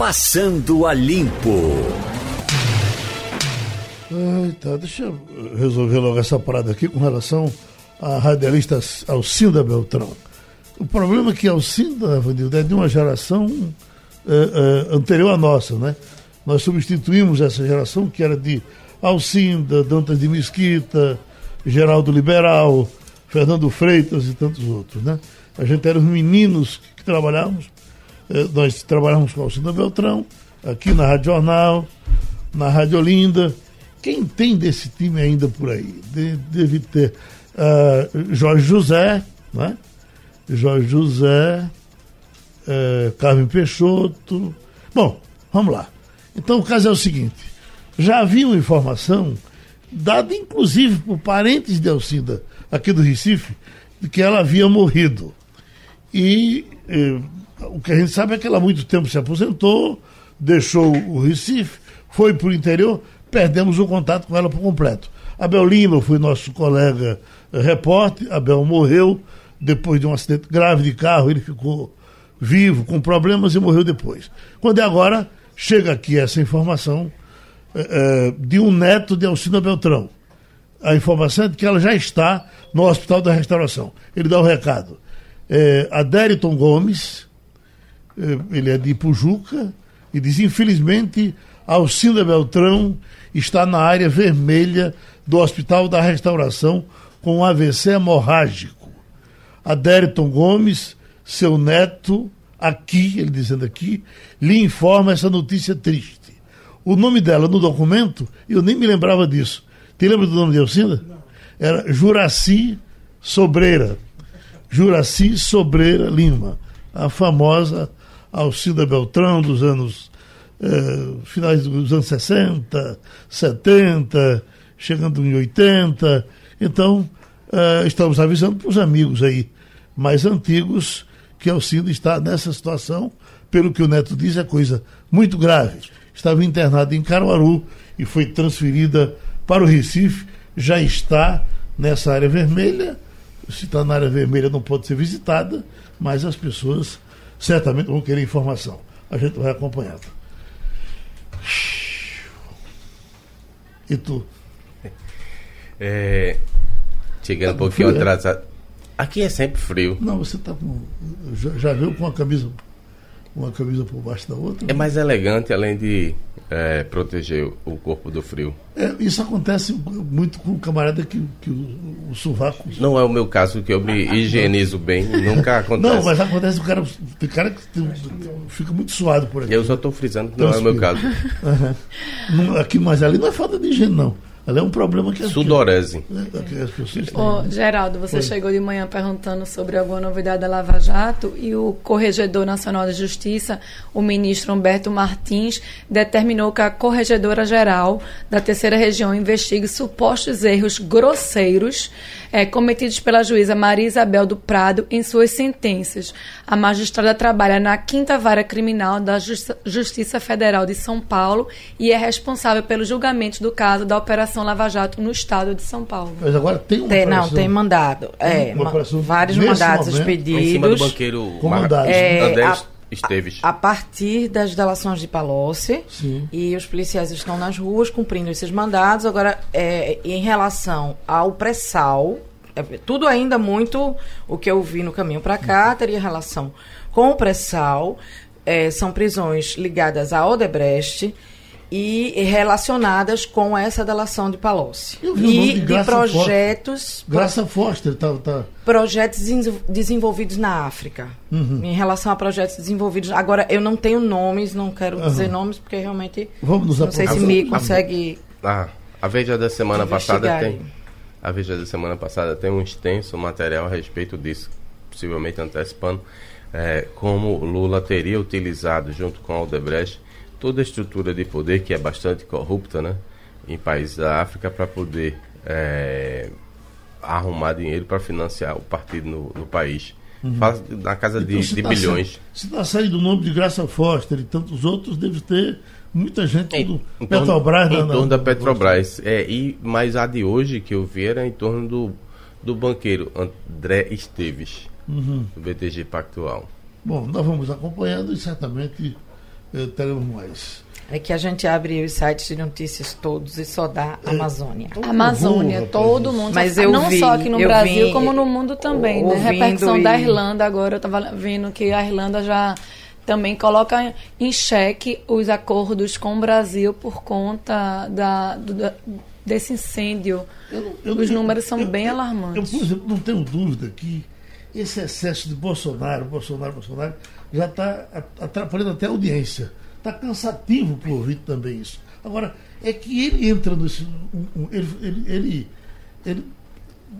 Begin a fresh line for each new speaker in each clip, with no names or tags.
Passando a Limpo.
Ai, tá, deixa eu resolver logo essa parada aqui com relação à radialista Alcinda Beltrão. O problema é que Alcinda, é de uma geração é, é, anterior à nossa, né? Nós substituímos essa geração que era de Alcinda, Dantas de Mesquita, Geraldo Liberal, Fernando Freitas e tantos outros, né? A gente era os meninos que, trabalhávamos, nós trabalhávamos com Alcinda Beltrão, aqui na Rádio Jornal, na Rádio Olinda. Quem tem desse time ainda por aí? De, deve ter uh, Jorge José, né? Jorge José, uh, Carmen Peixoto. Bom, vamos lá. Então o caso é o seguinte: já havia uma informação, dada inclusive por parentes de Alcida aqui do Recife, de que ela havia morrido. E eh, o que a gente sabe é que ela há muito tempo se aposentou, deixou o Recife, foi para o interior, perdemos o contato com ela por completo. Abel Lima foi nosso colega eh, repórter, Abel morreu depois de um acidente grave de carro, ele ficou vivo, com problemas e morreu depois. Quando é agora, chega aqui essa informação eh, de um neto de Alcina Beltrão. A informação é de que ela já está no Hospital da Restauração. Ele dá o recado. É, Adériton Gomes, ele é de Pujuca, e diz, infelizmente, Alcinda Beltrão está na área vermelha do Hospital da Restauração com um AVC hemorrágico. Adériton Gomes, seu neto, aqui, ele dizendo aqui, lhe informa essa notícia triste. O nome dela no documento, eu nem me lembrava disso. Te lembra do nome de Alcinda? Era Juraci Sobreira. Juraci Sobreira Lima. A famosa Alcida Beltrão dos anos eh, finais dos anos 60, 70, chegando em 80. Então, eh, estamos avisando para os amigos aí mais antigos que Alcida está nessa situação. Pelo que o Neto diz, é coisa muito grave. Estava internada em Caruaru e foi transferida para o Recife. Já está nessa área vermelha. Se está na área vermelha, não pode ser visitada, mas as pessoas certamente vão querer informação. A gente vai acompanhando. E tu?
É, chegando tá um pouquinho frio, é? atrasado. Aqui é sempre frio.
Não, você tá com. Já, já viu com a camisa uma camisa por baixo da outra.
É mais elegante, além de é, proteger o corpo do frio.
É, isso acontece muito com o camarada que, que o, o sovaco.
Não é o meu caso, que eu me higienizo bem, nunca acontece.
Não, mas acontece o cara. Tem cara que tem, fica muito suado por aqui.
Eu só estou frisando que não é o meu caso.
Uhum. Aqui, mas ali não é falta de higiene, não. Ela é um problema que...
Sudorese.
É, Ô, Geraldo, você Foi. chegou de manhã perguntando sobre alguma novidade da Lava Jato e o Corregedor Nacional de Justiça, o ministro Humberto Martins, determinou que a Corregedora Geral da Terceira Região investigue supostos erros grosseiros é, cometidos pela juíza Maria Isabel do Prado em suas sentenças. A magistrada trabalha na quinta vara criminal da Justiça Federal de São Paulo e é responsável pelo julgamento do caso da Operação Lava Jato no estado de São Paulo.
Mas agora tem uma
tem, Não, tem mandado. É, uma vários mandados momento, expedidos. Em cima
do banqueiro
é,
André a, Esteves.
A, a, partir das delações de Palocci, Sim. e os policiais estão nas ruas cumprindo esses mandados. Agora, é, em relação ao pré-sal, é, tudo ainda muito o que eu vi no caminho para cá teria relação com o pré-sal. É, são prisões ligadas à Odebrecht e relacionadas com essa delação de Palocci.
E de,
de projetos.
Foster. Graça Foster tá, tá.
Projetos desenvolvidos na África. Uhum. Em relação a projetos desenvolvidos. Agora, eu não tenho nomes, não quero uhum. dizer nomes, porque realmente.
Vamos nos
Não sei se me consegue.
Ah, a Veja da semana passada tem. A Veja da semana passada tem um extenso material a respeito disso, possivelmente antecipando é, como Lula teria utilizado, junto com Aldebrecht, toda a estrutura de poder que é bastante corrupta, né, em países da África para poder é, arrumar dinheiro para financiar o partido no, no país. Uhum. Faz na casa então, de, de tá bilhões.
se está saindo o nome de Graça Foster e tantos outros, deve ter muita gente em, do em Petrobras.
Torno, em torno da Petrobras. É, e, mas a de hoje que eu vi era em torno do, do banqueiro André Esteves, uhum. do BTG Pactual.
Bom, nós vamos acompanhando e certamente teremos mais.
É que a gente abre os sites de notícias todos e só dá é, Amazônia.
É, Amazônia, todo mundo. Mas eu não vi, só aqui no Brasil, vi, como no mundo também, né? Repercussão e... da Irlanda agora, eu estava vendo que a Irlanda já também coloca em xeque os acordos com o Brasil por conta da, do, da desse incêndio. Eu, eu, os números são bem alarmantes.
Eu, por exemplo, não tenho dúvida que esse excesso de Bolsonaro, Bolsonaro, Bolsonaro, já está atrapalhando até a audiência. Está cansativo para o ouvinte também isso. Agora, é que ele entra nesse. Um, um, ele, ele, ele, ele,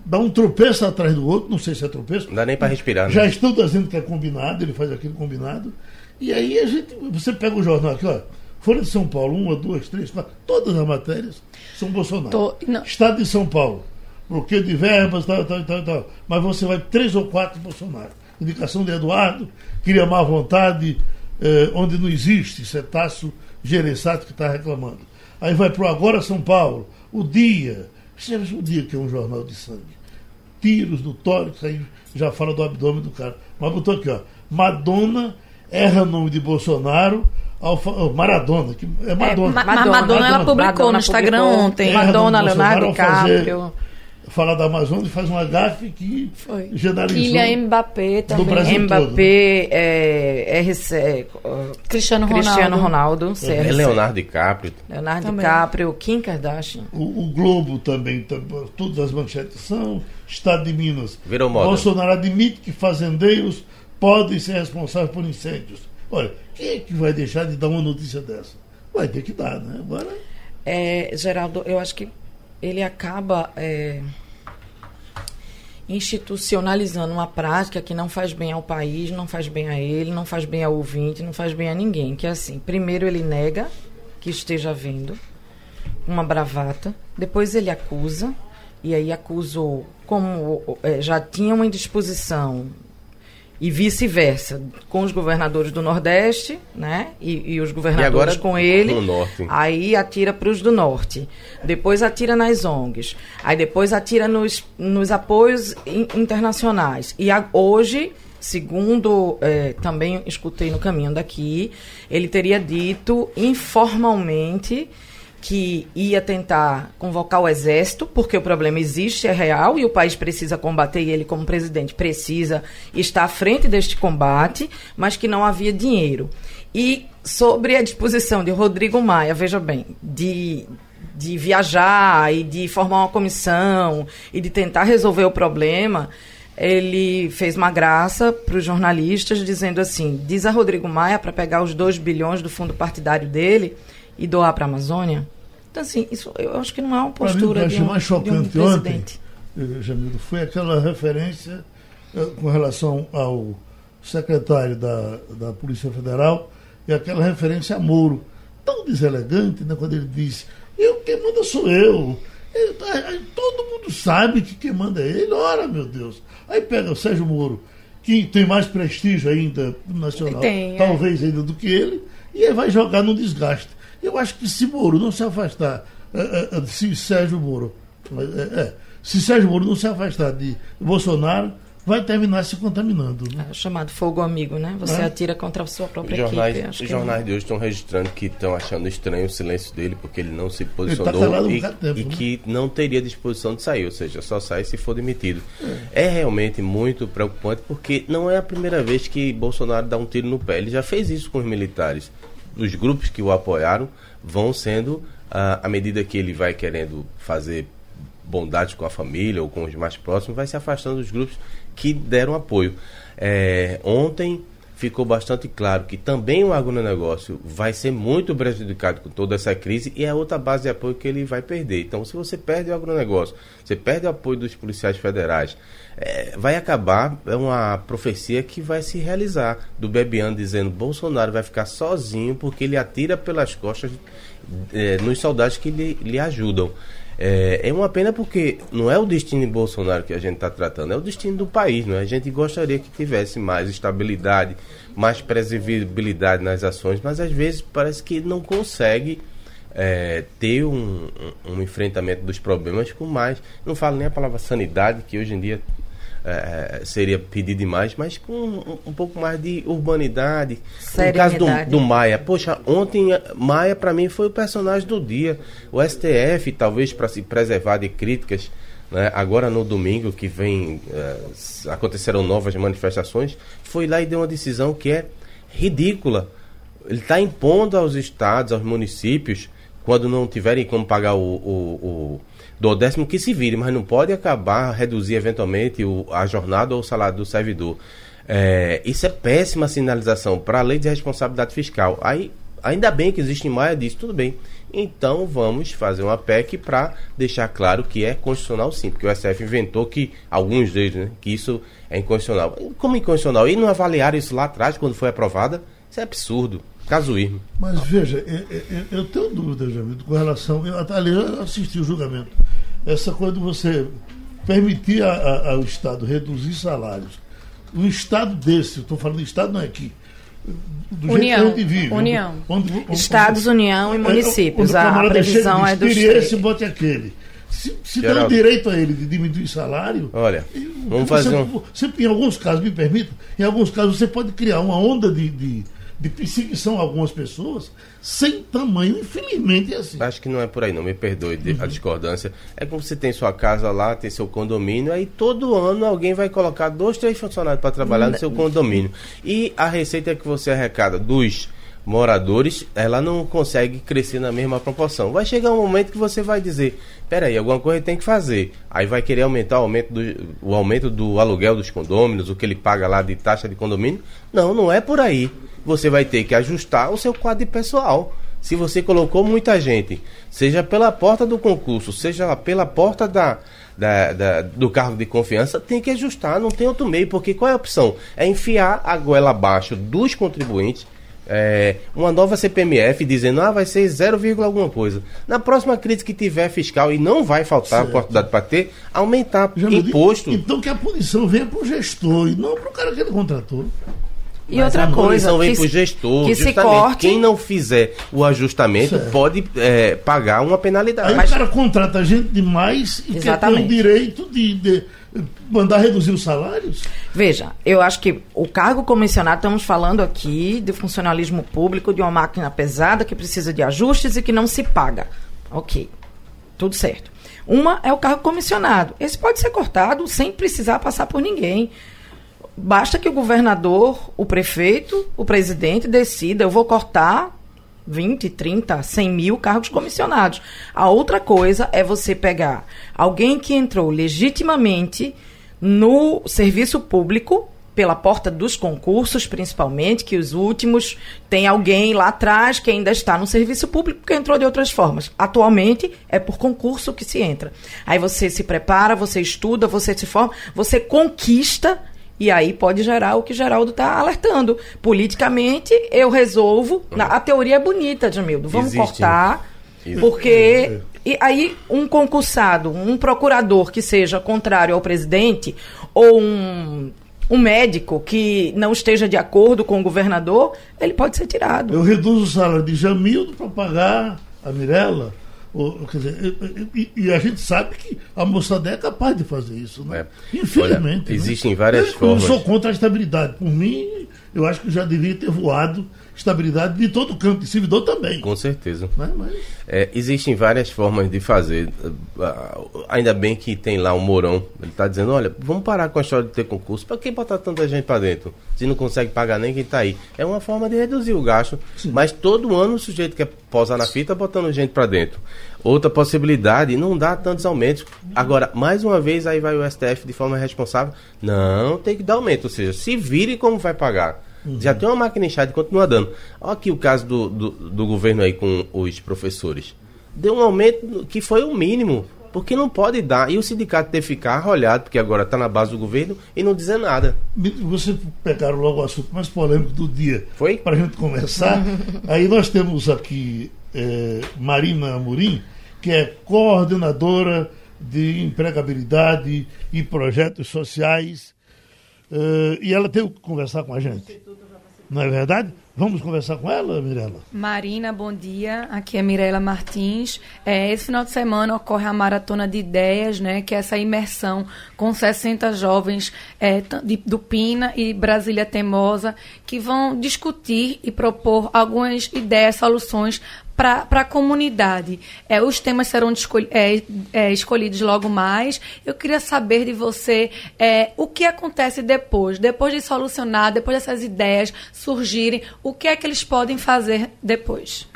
dá um tropeço atrás do outro, não sei se é tropeço.
Não dá nem para respirar.
Né? Já estão dizendo que é combinado, ele faz aquilo combinado. E aí a gente. Você pega o jornal aqui, ó. Folha de São Paulo, uma, duas, três, quatro, todas as matérias são Bolsonaro. Tô, Estado de São Paulo, bloqueio de verbas, tal, tal, tal, tal. Mas você vai três ou quatro Bolsonaro. Indicação de Eduardo, queria má vontade, eh, onde não existe, é Tasso Gereçato que está reclamando. Aí vai para o Agora São Paulo, o Dia. O Dia que é um jornal de sangue. Tiros do tórax, aí já fala do abdômen do cara. Mas botou aqui, ó. Madonna erra o nome de Bolsonaro Alfa, oh, Maradona, que é Madonna.
É, Ma Madonna, Madonna, ela publicou Madonna no Instagram publicou, ontem.
Madonna, Leonardo DiCaprio.
Falar da Amazônia e faz uma gafe que
Foi. generalizou. Kylian Mbappé também.
Do Brasil Mbappé, é, RC,
Cristiano Ronaldo.
Cristiano Ronaldo
é Leonardo DiCaprio.
Leonardo também. DiCaprio, Kim Kardashian.
O, o Globo também, todas as manchetes são. Estado de Minas.
Virou moda.
Bolsonaro admite que fazendeiros podem ser responsáveis por incêndios. Olha, quem é que vai deixar de dar uma notícia dessa? Vai ter que dar, né? Agora.
É, Geraldo, eu acho que ele acaba é, institucionalizando uma prática que não faz bem ao país, não faz bem a ele, não faz bem ao ouvinte, não faz bem a ninguém. Que é assim, primeiro ele nega que esteja havendo uma bravata, depois ele acusa, e aí acusou como é, já tinha uma indisposição e vice-versa, com os governadores do Nordeste, né? E, e os governadores e com ele.
norte.
Aí atira para os do Norte. Depois atira nas ONGs. Aí depois atira nos, nos apoios in, internacionais. E a, hoje, segundo é, também escutei no caminho daqui, ele teria dito informalmente que ia tentar convocar o exército, porque o problema existe, é real, e o país precisa combater, e ele, como presidente, precisa estar à frente deste combate, mas que não havia dinheiro. E sobre a disposição de Rodrigo Maia, veja bem, de, de viajar e de formar uma comissão e de tentar resolver o problema, ele fez uma graça para os jornalistas, dizendo assim: diz a Rodrigo Maia para pegar os 2 bilhões do fundo partidário dele e doar para a Amazônia? Então, assim, isso eu acho que não é uma postura mim, de, um,
mais chocante
um
ontem, eh, Jamilo, foi aquela referência eh, com relação ao secretário da, da Polícia Federal e aquela referência a Moro. Tão deselegante, né, quando ele disse, eu, quem manda sou eu. eu todo mundo sabe que quem manda é ele. Ora, meu Deus. Aí pega o Sérgio Moro, que tem mais prestígio ainda nacional, tem, é. talvez é. ainda do que ele, e ele vai jogar no desgaste. Eu acho que se Moro não se afastar, é, é, se Sérgio Moro, é, se Sérgio Moro não se afastar de Bolsonaro, vai terminar se contaminando. Né?
É, chamado fogo amigo, né? Você é. atira contra a sua própria
jornais,
equipe.
Os jornais de hoje estão registrando que estão achando estranho o silêncio dele, porque ele não se tá posicionou tá e, tempo, e né? que não teria disposição de sair, ou seja, só sai se for demitido. É. é. realmente muito preocupante, porque não é a primeira vez que Bolsonaro dá um tiro no pé. Ele já fez isso com os militares os grupos que o apoiaram vão sendo, à medida que ele vai querendo fazer bondade com a família ou com os mais próximos, vai se afastando dos grupos que deram apoio. É, ontem ficou bastante claro que também o agronegócio vai ser muito prejudicado com toda essa crise e é outra base de apoio que ele vai perder. Então, se você perde o agronegócio, você perde o apoio dos policiais federais, é, vai acabar, é uma profecia que vai se realizar, do Bebiano dizendo Bolsonaro vai ficar sozinho porque ele atira pelas costas é, nos soldados que lhe, lhe ajudam. É, é, uma pena porque não é o destino de Bolsonaro que a gente está tratando, é o destino do país. Não é? A gente gostaria que tivesse mais estabilidade, mais previsibilidade nas ações, mas às vezes parece que não consegue é, ter um, um, um, enfrentamento dos problemas com mais. Não falo nem a palavra sanidade, que hoje em dia é, seria pedir demais, mas com um, um, pouco mais de urbanidade. No caso do, do Maia, poxa, ontem Maia para mim foi o personagem do dia. O STF, talvez para se preservar de críticas, né, agora no domingo que vem é, aconteceram novas manifestações, foi lá e deu uma decisão que é ridícula. Ele está impondo aos estados, aos municípios, quando não tiverem como pagar o, o, o do décimo que se vire, mas não pode acabar, reduzir eventualmente o, a jornada ou o salário do servidor. É, isso é péssima sinalização para a lei de responsabilidade fiscal. Aí, ainda bem que existe em Maia disso, tudo bem. Então vamos fazer uma PEC para deixar claro que é constitucional sim, porque o STF inventou que, alguns deles, né, que isso é inconstitucional. Como inconstitucional? E não avaliaram isso lá atrás, quando foi aprovada? Isso é absurdo. Casuísmo.
Mas veja, eu, eu, eu tenho dúvida, Jamil, com relação. Eu, ali eu assisti o julgamento. Essa coisa de você permitir a, a, ao Estado reduzir salários. Um Estado desse, estou falando de Estado não é aqui.
Do União. Jeito vive,
União. Onde, onde, Estados, onde, União e é, municípios. a, a previsão é do
esse, bote aquele. Se, se dá o direito a ele de diminuir salário.
Olha, vamos você, fazer um.
Você, em alguns casos, me permita, em alguns casos você pode criar uma onda de, de de perseguição a algumas pessoas sem tamanho, infelizmente é assim.
Acho que não é por aí, não, me perdoe uhum. a discordância. É como você tem sua casa lá, tem seu condomínio, aí todo ano alguém vai colocar dois, três funcionários para trabalhar no seu condomínio. E a receita que você arrecada dos moradores, ela não consegue crescer na mesma proporção. Vai chegar um momento que você vai dizer, peraí, alguma coisa tem que fazer. Aí vai querer aumentar o aumento do, o aumento do aluguel dos condôminos, o que ele paga lá de taxa de condomínio. Não, não é por aí. Você vai ter que ajustar o seu quadro de pessoal. Se você colocou muita gente, seja pela porta do concurso, seja pela porta da, da, da, do cargo de confiança, tem que ajustar, não tem outro meio, porque qual é a opção? É enfiar a goela abaixo dos contribuintes é, uma nova CPMF dizendo ah, vai ser 0, alguma coisa. Na próxima crise que tiver fiscal, e não vai faltar certo. oportunidade para ter, aumentar Já imposto.
Então que a punição venha para o gestor e não para o cara que ele contratou.
E Mas outra a coisa.
vem para o gestor.
Que se corte.
Quem não fizer o ajustamento certo. pode é, pagar uma penalidade.
Aí Mas... o cara contrata gente demais e Exatamente. quer ter o direito de, de mandar reduzir os salários?
Veja, eu acho que o cargo comissionado, estamos falando aqui de funcionalismo público, de uma máquina pesada que precisa de ajustes e que não se paga. Ok, tudo certo. Uma é o cargo comissionado. Esse pode ser cortado sem precisar passar por ninguém. Basta que o governador, o prefeito, o presidente decida, eu vou cortar 20, 30, 100 mil cargos comissionados. A outra coisa é você pegar alguém que entrou legitimamente no serviço público, pela porta dos concursos, principalmente, que os últimos tem alguém lá atrás que ainda está no serviço público que entrou de outras formas. Atualmente é por concurso que se entra. Aí você se prepara, você estuda, você se forma, você conquista e aí pode gerar o que Geraldo está alertando. Politicamente, eu resolvo. Na, a teoria é bonita, Jamildo. Vamos Existe. cortar. Existe. Porque. E aí, um concursado, um procurador que seja contrário ao presidente, ou um um médico que não esteja de acordo com o governador, ele pode ser tirado.
Eu reduzo o salário de Jamildo para pagar a Mirella quer dizer, e, e, a gente sabe que a moçada é capaz de fazer isso, né?
É. Infelizmente. Olha, existem né? várias eu, formas.
Eu sou contra a estabilidade. Por mim, eu acho que já devia ter voado estabilidade de todo o campo, de servidor também.
Com certeza. Mas, mas... É, existem várias formas de fazer. Ainda bem que tem lá o Mourão. Ele está dizendo: olha, vamos parar com a história de ter concurso. Para que botar tanta gente para dentro? Se não consegue pagar nem quem está aí. É uma forma de reduzir o gasto. Sim. Mas todo ano o sujeito quer posar na fita botando gente para dentro. Outra possibilidade, não dá tantos aumentos. Agora, mais uma vez, aí vai o STF de forma responsável. Não, tem que dar aumento. Ou seja, se vire como vai pagar. Uhum. Já tem uma máquina inchada e continua dando. Olha aqui o caso do, do, do, governo aí com os professores. Deu um aumento que foi o mínimo. Porque não pode dar. E o sindicato ter ficar arrolhado, porque agora está na base do governo, e não dizer nada.
Você pegaram logo o assunto mais polêmico do dia.
Foi?
Para a gente começar. aí nós temos aqui é, Marina Amorim, que é coordenadora de empregabilidade e projetos sociais Uh, e ela teve que conversar com a gente. Não é verdade? Vamos conversar com ela, Mirela?
Marina, bom dia. Aqui é Mirela Martins. É, esse final de semana ocorre a Maratona de Ideias, né, que é essa imersão com 60 jovens é, de, do PINA e Brasília Temosa, que vão discutir e propor algumas ideias, soluções para a comunidade. É, os temas serão é, é, escolhidos logo mais. Eu queria saber de você é, o que acontece depois, depois de solucionar, depois dessas ideias surgirem, o que é que eles podem fazer depois?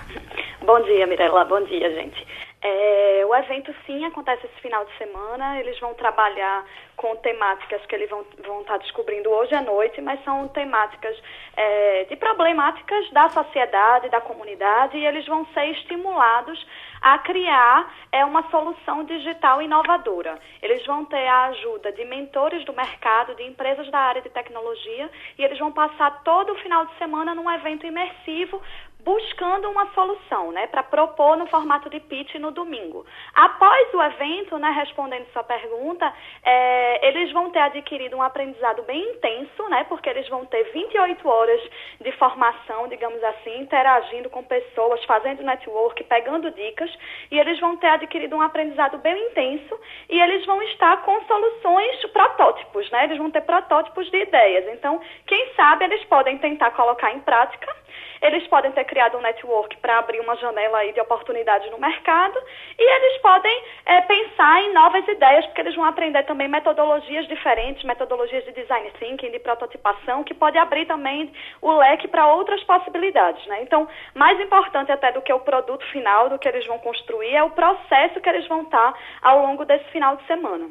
Bom dia, Mirella. Bom dia, gente. É, o evento, sim, acontece esse final de semana. Eles vão trabalhar com temáticas que eles vão, vão estar descobrindo hoje à noite, mas são temáticas é, de problemáticas da sociedade, da comunidade, e eles vão ser estimulados a criar é, uma solução digital inovadora. Eles vão ter a ajuda de mentores do mercado, de empresas da área de tecnologia, e eles vão passar todo o final de semana num evento imersivo buscando uma solução, né, para propor no formato de pitch no domingo. Após o evento, né, respondendo sua pergunta, é, eles vão ter adquirido um aprendizado bem intenso, né, porque eles vão ter 28 horas de formação, digamos assim, interagindo com pessoas, fazendo network, pegando dicas, e eles vão ter adquirido um aprendizado bem intenso e eles vão estar com soluções, protótipos, né, eles vão ter protótipos de ideias. Então, quem sabe eles podem tentar colocar em prática eles podem ter criado um network para abrir uma janela aí de oportunidades no mercado e eles podem é, pensar em novas ideias, porque eles vão aprender também metodologias diferentes, metodologias de design thinking, de prototipação, que pode abrir também o leque para outras possibilidades. Né? Então, mais importante até do que o produto final, do que eles vão construir, é o processo que eles vão estar ao longo desse final de semana.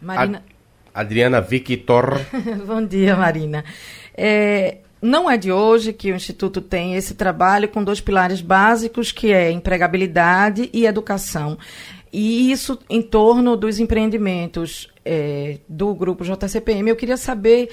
Marina. Adriana Victor.
Bom dia, Marina. É, não é de hoje que o Instituto tem esse trabalho com dois pilares básicos, que é empregabilidade e educação. E isso em torno dos empreendimentos é, do grupo JCPM. Eu queria saber,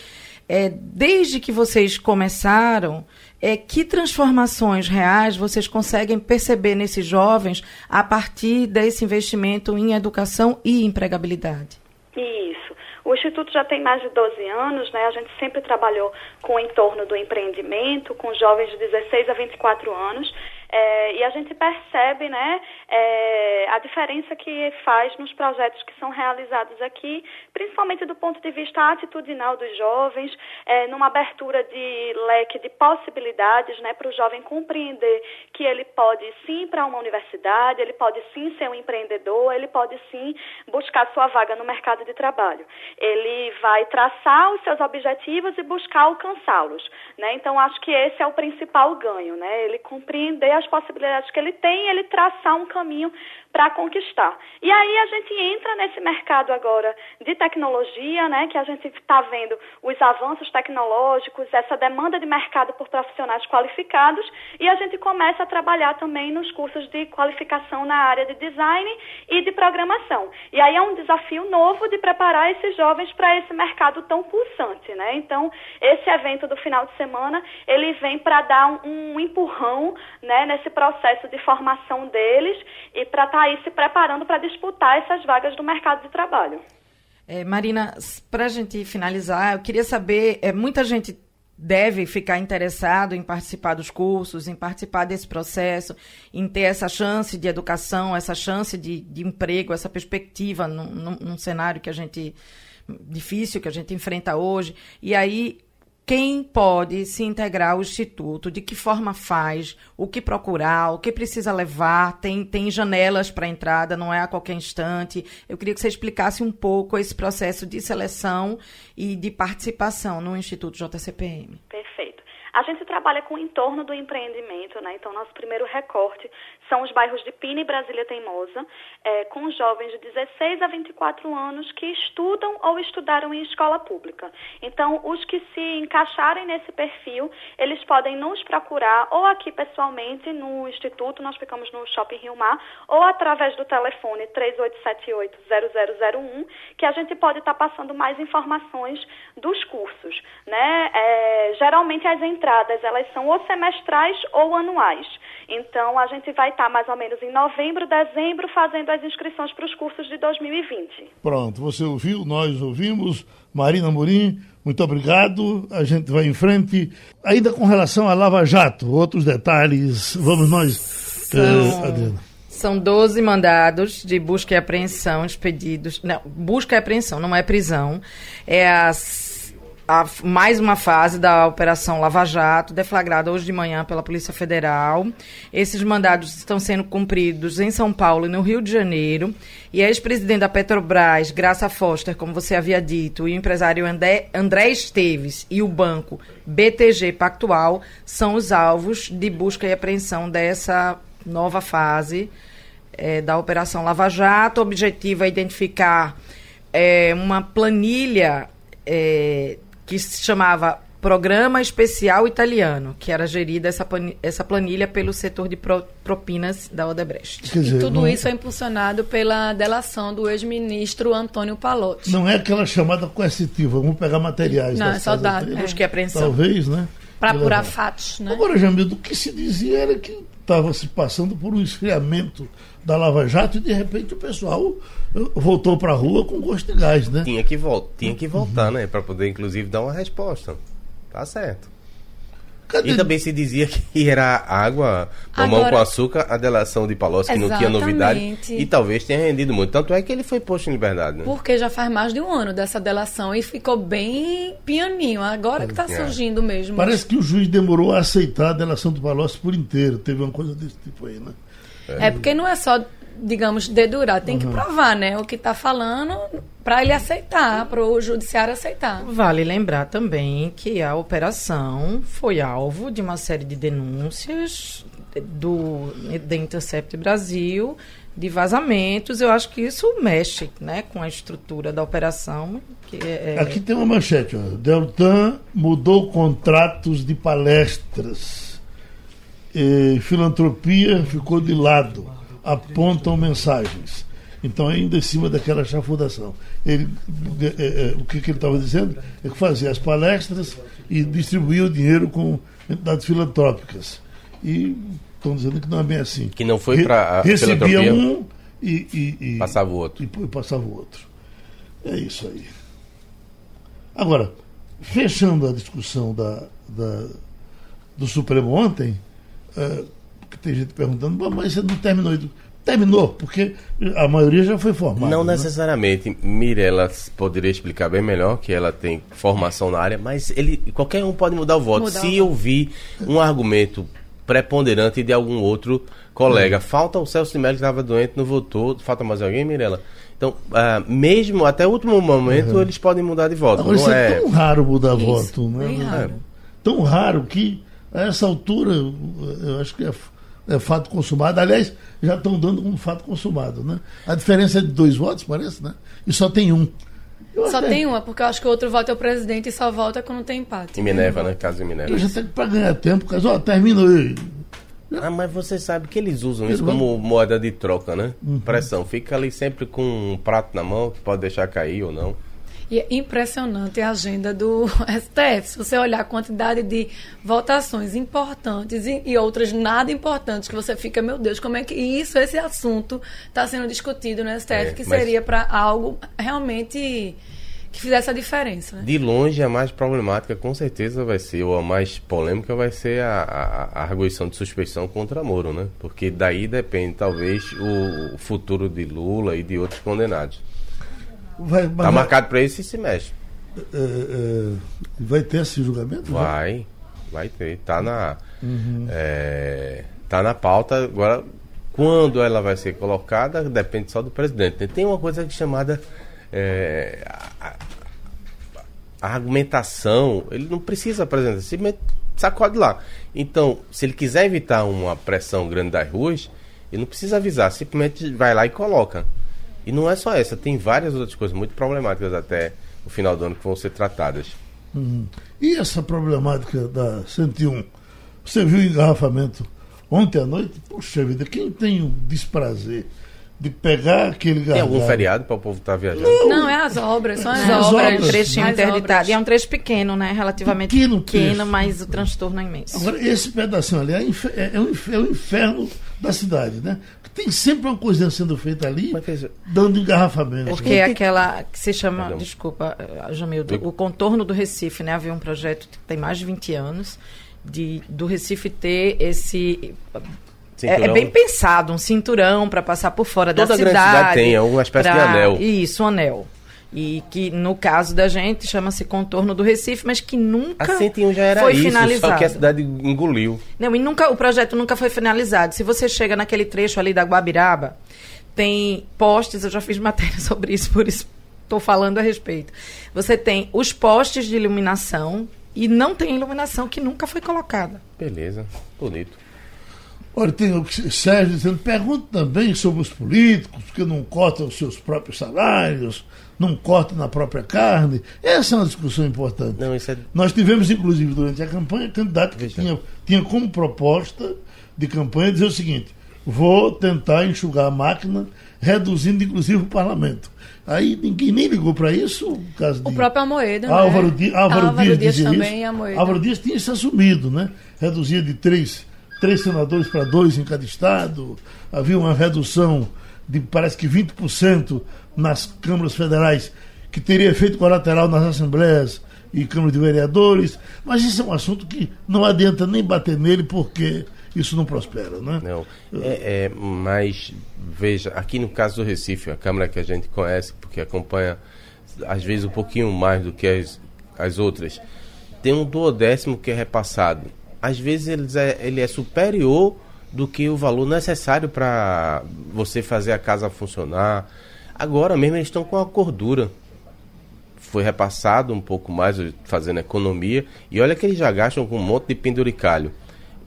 é, desde que vocês começaram, é, que transformações reais vocês conseguem perceber nesses jovens a partir desse investimento em educação e empregabilidade?
Isso. O Instituto já tem mais de 12 anos, né? A gente sempre trabalhou com o entorno do empreendimento, com jovens de 16 a 24 anos. É, e a gente percebe né, é, a diferença que faz nos projetos que são realizados aqui, principalmente do ponto de vista atitudinal dos jovens, é, numa abertura de leque de possibilidades né, para o jovem compreender que ele pode sim para uma universidade, ele pode sim ser um empreendedor, ele pode sim buscar sua vaga no mercado de trabalho. Ele vai traçar os seus objetivos e buscar alcançá-los. Né? Então, acho que esse é o principal ganho, né? ele compreender as possibilidades que ele tem, ele traçar um caminho caminho para conquistar. E aí a gente entra nesse mercado agora de tecnologia, né, que a gente está vendo os avanços tecnológicos, essa demanda de mercado por profissionais qualificados, e a gente começa a trabalhar também nos cursos de qualificação na área de design e de programação. E aí é um desafio novo de preparar esses jovens para esse mercado tão pulsante, né? Então, esse evento do final de semana, ele vem para dar um, um empurrão, né, nesse processo de formação deles e para estar tá aí se preparando para disputar essas vagas do mercado de trabalho.
É, Marina, para a gente finalizar, eu queria saber, é, muita gente deve ficar interessado em participar dos cursos, em participar desse processo, em ter essa chance de educação, essa chance de, de emprego, essa perspectiva num, num, num cenário que a gente difícil que a gente enfrenta hoje. E aí quem pode se integrar ao Instituto, de que forma faz, o que procurar, o que precisa levar, tem, tem janelas para entrada, não é a qualquer instante. Eu queria que você explicasse um pouco esse processo de seleção e de participação no Instituto JCPM.
Perfeito. A gente trabalha com o entorno do empreendimento, né? Então, nosso primeiro recorte são os bairros de Pina e Brasília Teimosa, é, com jovens de 16 a 24 anos que estudam ou estudaram em escola pública. Então, os que se encaixarem nesse perfil, eles podem nos procurar ou aqui pessoalmente no Instituto, nós ficamos no Shopping Rio Mar, ou através do telefone 3878-0001, que a gente pode estar passando mais informações dos cursos. Né? É, geralmente, as entradas elas são ou semestrais ou anuais. Então, a gente vai estar mais ou menos em novembro, dezembro, fazendo as inscrições para os cursos de 2020.
Pronto, você ouviu, nós ouvimos. Marina Morim, muito obrigado. A gente vai em frente. Ainda com relação à Lava Jato, outros detalhes, vamos nós,
São... eh, Adriana. São 12 mandados de busca e apreensão expedidos. Não, busca e apreensão, não é prisão. É as a, mais uma fase da Operação Lava Jato, deflagrada hoje de manhã pela Polícia Federal. Esses mandados estão sendo cumpridos em São Paulo e no Rio de Janeiro. E a ex-presidente da Petrobras, Graça Foster, como você havia dito, e o empresário André, André Esteves e o banco BTG Pactual são os alvos de busca e apreensão dessa nova fase é, da Operação Lava Jato. O objetivo é identificar é, uma planilha é, que se chamava Programa Especial Italiano, que era gerida essa, essa planilha pelo setor de pro, propinas da Odebrecht.
Dizer, e tudo não... isso é impulsionado pela delação do ex-ministro Antônio Palotti.
Não é aquela chamada coercitiva, vamos pegar materiais.
Não, é só dar,
é. busca e apreensão.
Talvez, né?
Para apurar fatos, né?
Agora, Jamil, o que se dizia era que estava se passando por um esfriamento da Lava Jato e de repente o pessoal voltou para a rua com gosto de gás, né?
Tinha que, vol tinha que voltar, uhum. né? Para poder, inclusive, dar uma resposta. Tá certo. Cadê? E também se dizia que era água, mamão Agora, com açúcar, a delação de Palocci, que não tinha novidade. E talvez tenha rendido muito. Tanto é que ele foi posto em liberdade. Né?
Porque já faz mais de um ano dessa delação e ficou bem pianinho. Agora que está é. surgindo mesmo.
Parece que o juiz demorou a aceitar a delação do Palocci por inteiro. Teve uma coisa desse tipo aí, né?
É, é porque não é só, digamos, dedurar, tem uhum. que provar, né? O que está falando para ele aceitar, para o judiciário aceitar.
Vale lembrar também que a operação foi alvo de uma série de denúncias do da Intercept Brasil de vazamentos. Eu acho que isso mexe, né, com a estrutura da operação.
É... Aqui tem uma manchete: ó. Deltan mudou contratos de palestras eh, filantropia ficou de lado, apontam mensagens. Então, ainda em cima daquela chafudação. Ele, eh, eh, o que, que ele estava dizendo é que fazia as palestras e distribuía o dinheiro com entidades filantrópicas. E estão dizendo que não é bem assim.
Que não foi para
Recebia um e, e, e,
passava o outro.
E, e passava o outro. É isso aí. Agora, fechando a discussão da, da do Supremo ontem, é, tem gente perguntando, mas você não terminou. Terminou, porque a maioria já foi formada.
Não né? necessariamente. Mirella poderia explicar bem melhor, que ela tem formação na área, mas ele qualquer um pode mudar o voto. Mudar Se ouvir um argumento preponderante de algum outro colega. Falta o Celso de Mello que estava doente, não votou. Falta mais alguém, Mirella? Então, uh, mesmo até o último momento, uhum. eles podem mudar de voto.
Agora, não isso é... é tão raro mudar isso, voto, né? Raro. É. Tão raro que a essa altura, eu acho que é, é fato consumado. Aliás, já estão dando como fato consumado, né? A diferença é de dois votos, parece, né? E só tem um.
Eu só até... tem uma, porque eu acho que o outro voto é o presidente e só volta quando tem empate.
Em Minerva, né? Caso de Minerva.
Eu já tenho para ganhar tempo, caso, ó, termina aí.
Ah, mas você sabe que eles usam isso como moeda de troca, né? Uhum. Pressão. Fica ali sempre com um prato na mão, que pode deixar cair ou não.
E é impressionante a agenda do STF. Se você olhar a quantidade de votações importantes e, e outras nada importantes, que você fica, meu Deus, como é que isso, esse assunto está sendo discutido no STF, é, que seria para algo realmente que fizesse a diferença. Né?
De longe, a mais problemática, com certeza, vai ser, ou a mais polêmica, vai ser a, a, a arguição de suspeição contra Moro, né? Porque daí depende, talvez, o, o futuro de Lula e de outros condenados. Vai, tá marcado para esse semestre.
É, é, vai ter esse julgamento?
Vai, vai ter. Tá na, uhum. é, tá na pauta. Agora, quando ela vai ser colocada, depende só do presidente. Tem uma coisa chamada é, a, a, argumentação. Ele não precisa apresentar, simplesmente sacode lá. Então, se ele quiser evitar uma pressão grande das ruas, ele não precisa avisar, simplesmente vai lá e coloca. E não é só essa, tem várias outras coisas muito problemáticas até o final do ano que vão ser tratadas.
Uhum. E essa problemática da 101? Você viu o engarrafamento ontem à noite? Puxa vida, quem tem o desprazer de pegar aquele
gargalo. Tem algum feriado para o povo estar tá viajando?
Não, não, é as obras, são as, as obras.
obras. Um trechinho interditado. E é um trecho pequeno, né? Relativamente pequeno, pequeno mas o transtorno é imenso.
Agora, esse pedacinho ali é, é, é, o, é o inferno da cidade, né? Tem sempre uma coisa sendo feita ali, dando engarrafamento.
Porque é aquela que se chama, Perdão. desculpa, eh, Jamildo, o contorno do Recife, né? Havia um projeto que tem mais de 20 anos, de, do Recife ter esse é, é, bem pensado, um cinturão para passar por fora Toda da cidade. Toda cidade
tem, é uma espécie pra, de anel.
Isso, um anel. E que, no caso da gente, chama-se contorno do Recife, mas que nunca a 101 já era foi isso, finalizado.
Só que a cidade engoliu.
Não, e nunca, o projeto nunca foi finalizado. Se você chega naquele trecho ali da Guabiraba, tem postes, eu já fiz matéria sobre isso, por isso estou falando a respeito. Você tem os postes de iluminação e não tem iluminação que nunca foi colocada.
Beleza, bonito.
Olha, tem o Sérgio dizendo, pergunta também sobre os políticos, porque não cortam os seus próprios salários, não cortam na própria carne. Essa é uma discussão importante. Não, é... Nós tivemos, inclusive, durante a campanha, candidato que tinha, tinha como proposta de campanha dizer o seguinte: vou tentar enxugar a máquina, reduzindo, inclusive, o parlamento. Aí ninguém nem ligou para isso. O, caso
o de próprio Amoedo.
Álvaro, né? Di, Álvaro,
Álvaro
Dias,
Dias também isso. Amoedo.
Álvaro Dias tinha se assumido, né? Reduzia de três três senadores para dois em cada estado, havia uma redução de parece que 20% nas câmaras federais, que teria efeito colateral nas assembleias e câmaras de vereadores, mas isso é um assunto que não adianta nem bater nele porque isso não prospera, né?
Não, é, é, mas veja, aqui no caso do Recife, a Câmara que a gente conhece, porque acompanha às vezes um pouquinho mais do que as, as outras, tem um duodécimo que é repassado às vezes ele é, ele é superior do que o valor necessário para você fazer a casa funcionar. Agora mesmo eles estão com a cordura. Foi repassado um pouco mais, fazendo economia. E olha que eles já gastam com um monte de penduricalho.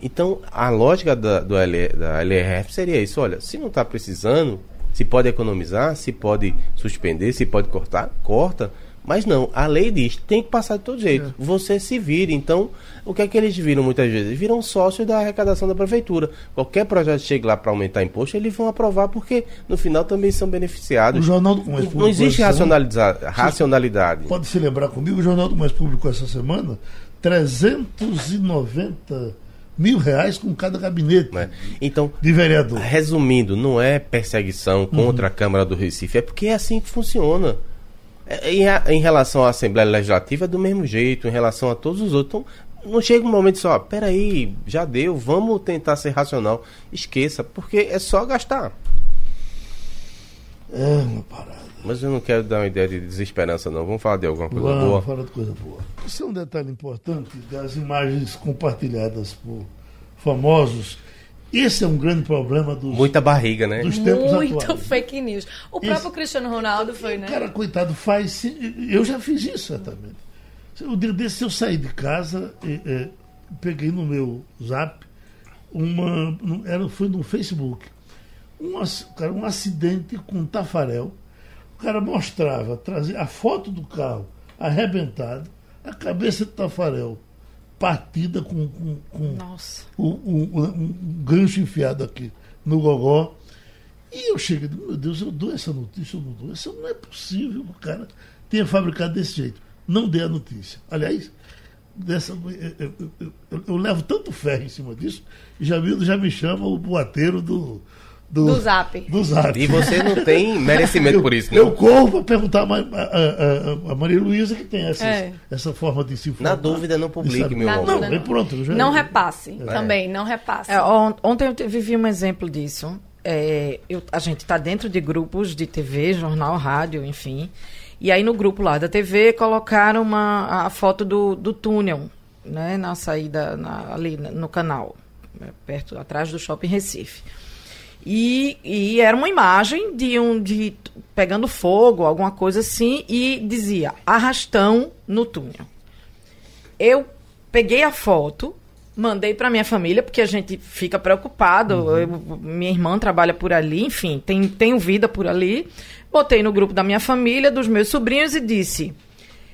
Então, a lógica da, do da LRF seria isso: olha, se não está precisando, se pode economizar, se pode suspender, se pode cortar, corta. Mas não, a lei diz, tem que passar de todo jeito. É. Você se vira. Então, o que é que eles viram muitas vezes? Viram sócios da arrecadação da prefeitura. Qualquer projeto que chegue lá para aumentar imposto, eles vão aprovar porque no final também são beneficiados.
O Jornal do Comércio
Público. Não existe racionalidade.
Pode se lembrar comigo, o Jornal do Comércio Público essa semana, 390 mil reais com cada gabinete
é. então, de vereador. Resumindo, não é perseguição contra uhum. a Câmara do Recife, é porque é assim que funciona. É, em, em, relação à Assembleia Legislativa é do mesmo jeito, em relação a todos os outros. Então, não chega um momento só, peraí, já deu, vamos tentar ser racional. Esqueça, porque é só gastar.
É uma parada.
Mas eu não quero dar uma ideia de desesperança, não. Vamos falar de alguma coisa
Vamos
boa.
falar de coisa boa. Isso é um detalhe importante das imagens compartilhadas por famosos esse é um grande problema dos.
Muita barriga, né?
Dos tempos Muito atuais. fake news. O Esse, próprio Cristiano Ronaldo foi, né?
Cara, coitado, faz. Eu já fiz isso, certamente. O dia desse eu saí de casa, e, peguei no meu zap, uma. Era, foi no Facebook. Um, cara, um acidente com um tafarel. O cara mostrava, trazia a foto do carro arrebentado, a cabeça do tafarel partida com, com, com o, o, um gancho enfiado aqui no gogó. E eu cheguei, meu Deus, eu dou essa notícia, eu não dou. Isso não é possível o cara tenha fabricado desse jeito. Não dê a notícia. Aliás, dessa, eu, eu, eu, eu levo tanto ferro em cima disso, e já, já me chama o boateiro do,
do, do, zap.
do Zap.
E você não tem merecimento
eu,
por isso,
não? Eu corro para perguntar a, a, a, Maria Luísa, que tem essa, é. essa forma de se
informar. Na dúvida, não publique, meu
amor. Não, não, pronto.
Já, não repasse, é. também, não repasse.
É, ontem eu vivi um exemplo disso. É, eu, a gente está dentro de grupos de TV, jornal, rádio, enfim. E aí no grupo lá da TV colocaram uma, a foto do, do túnel, né, na saída, na, ali no canal, né, perto, atrás do Shopping Recife. E, e, era uma imagem de um de pegando fogo, alguma coisa assim, e dizia arrastão no túnel. Eu peguei a foto, mandei para minha família, porque a gente fica preocupado. Uhum. Eu, minha irmã trabalha por ali, enfim, tem, tenho vida por ali. Botei no grupo da minha família, dos meus sobrinhos e disse: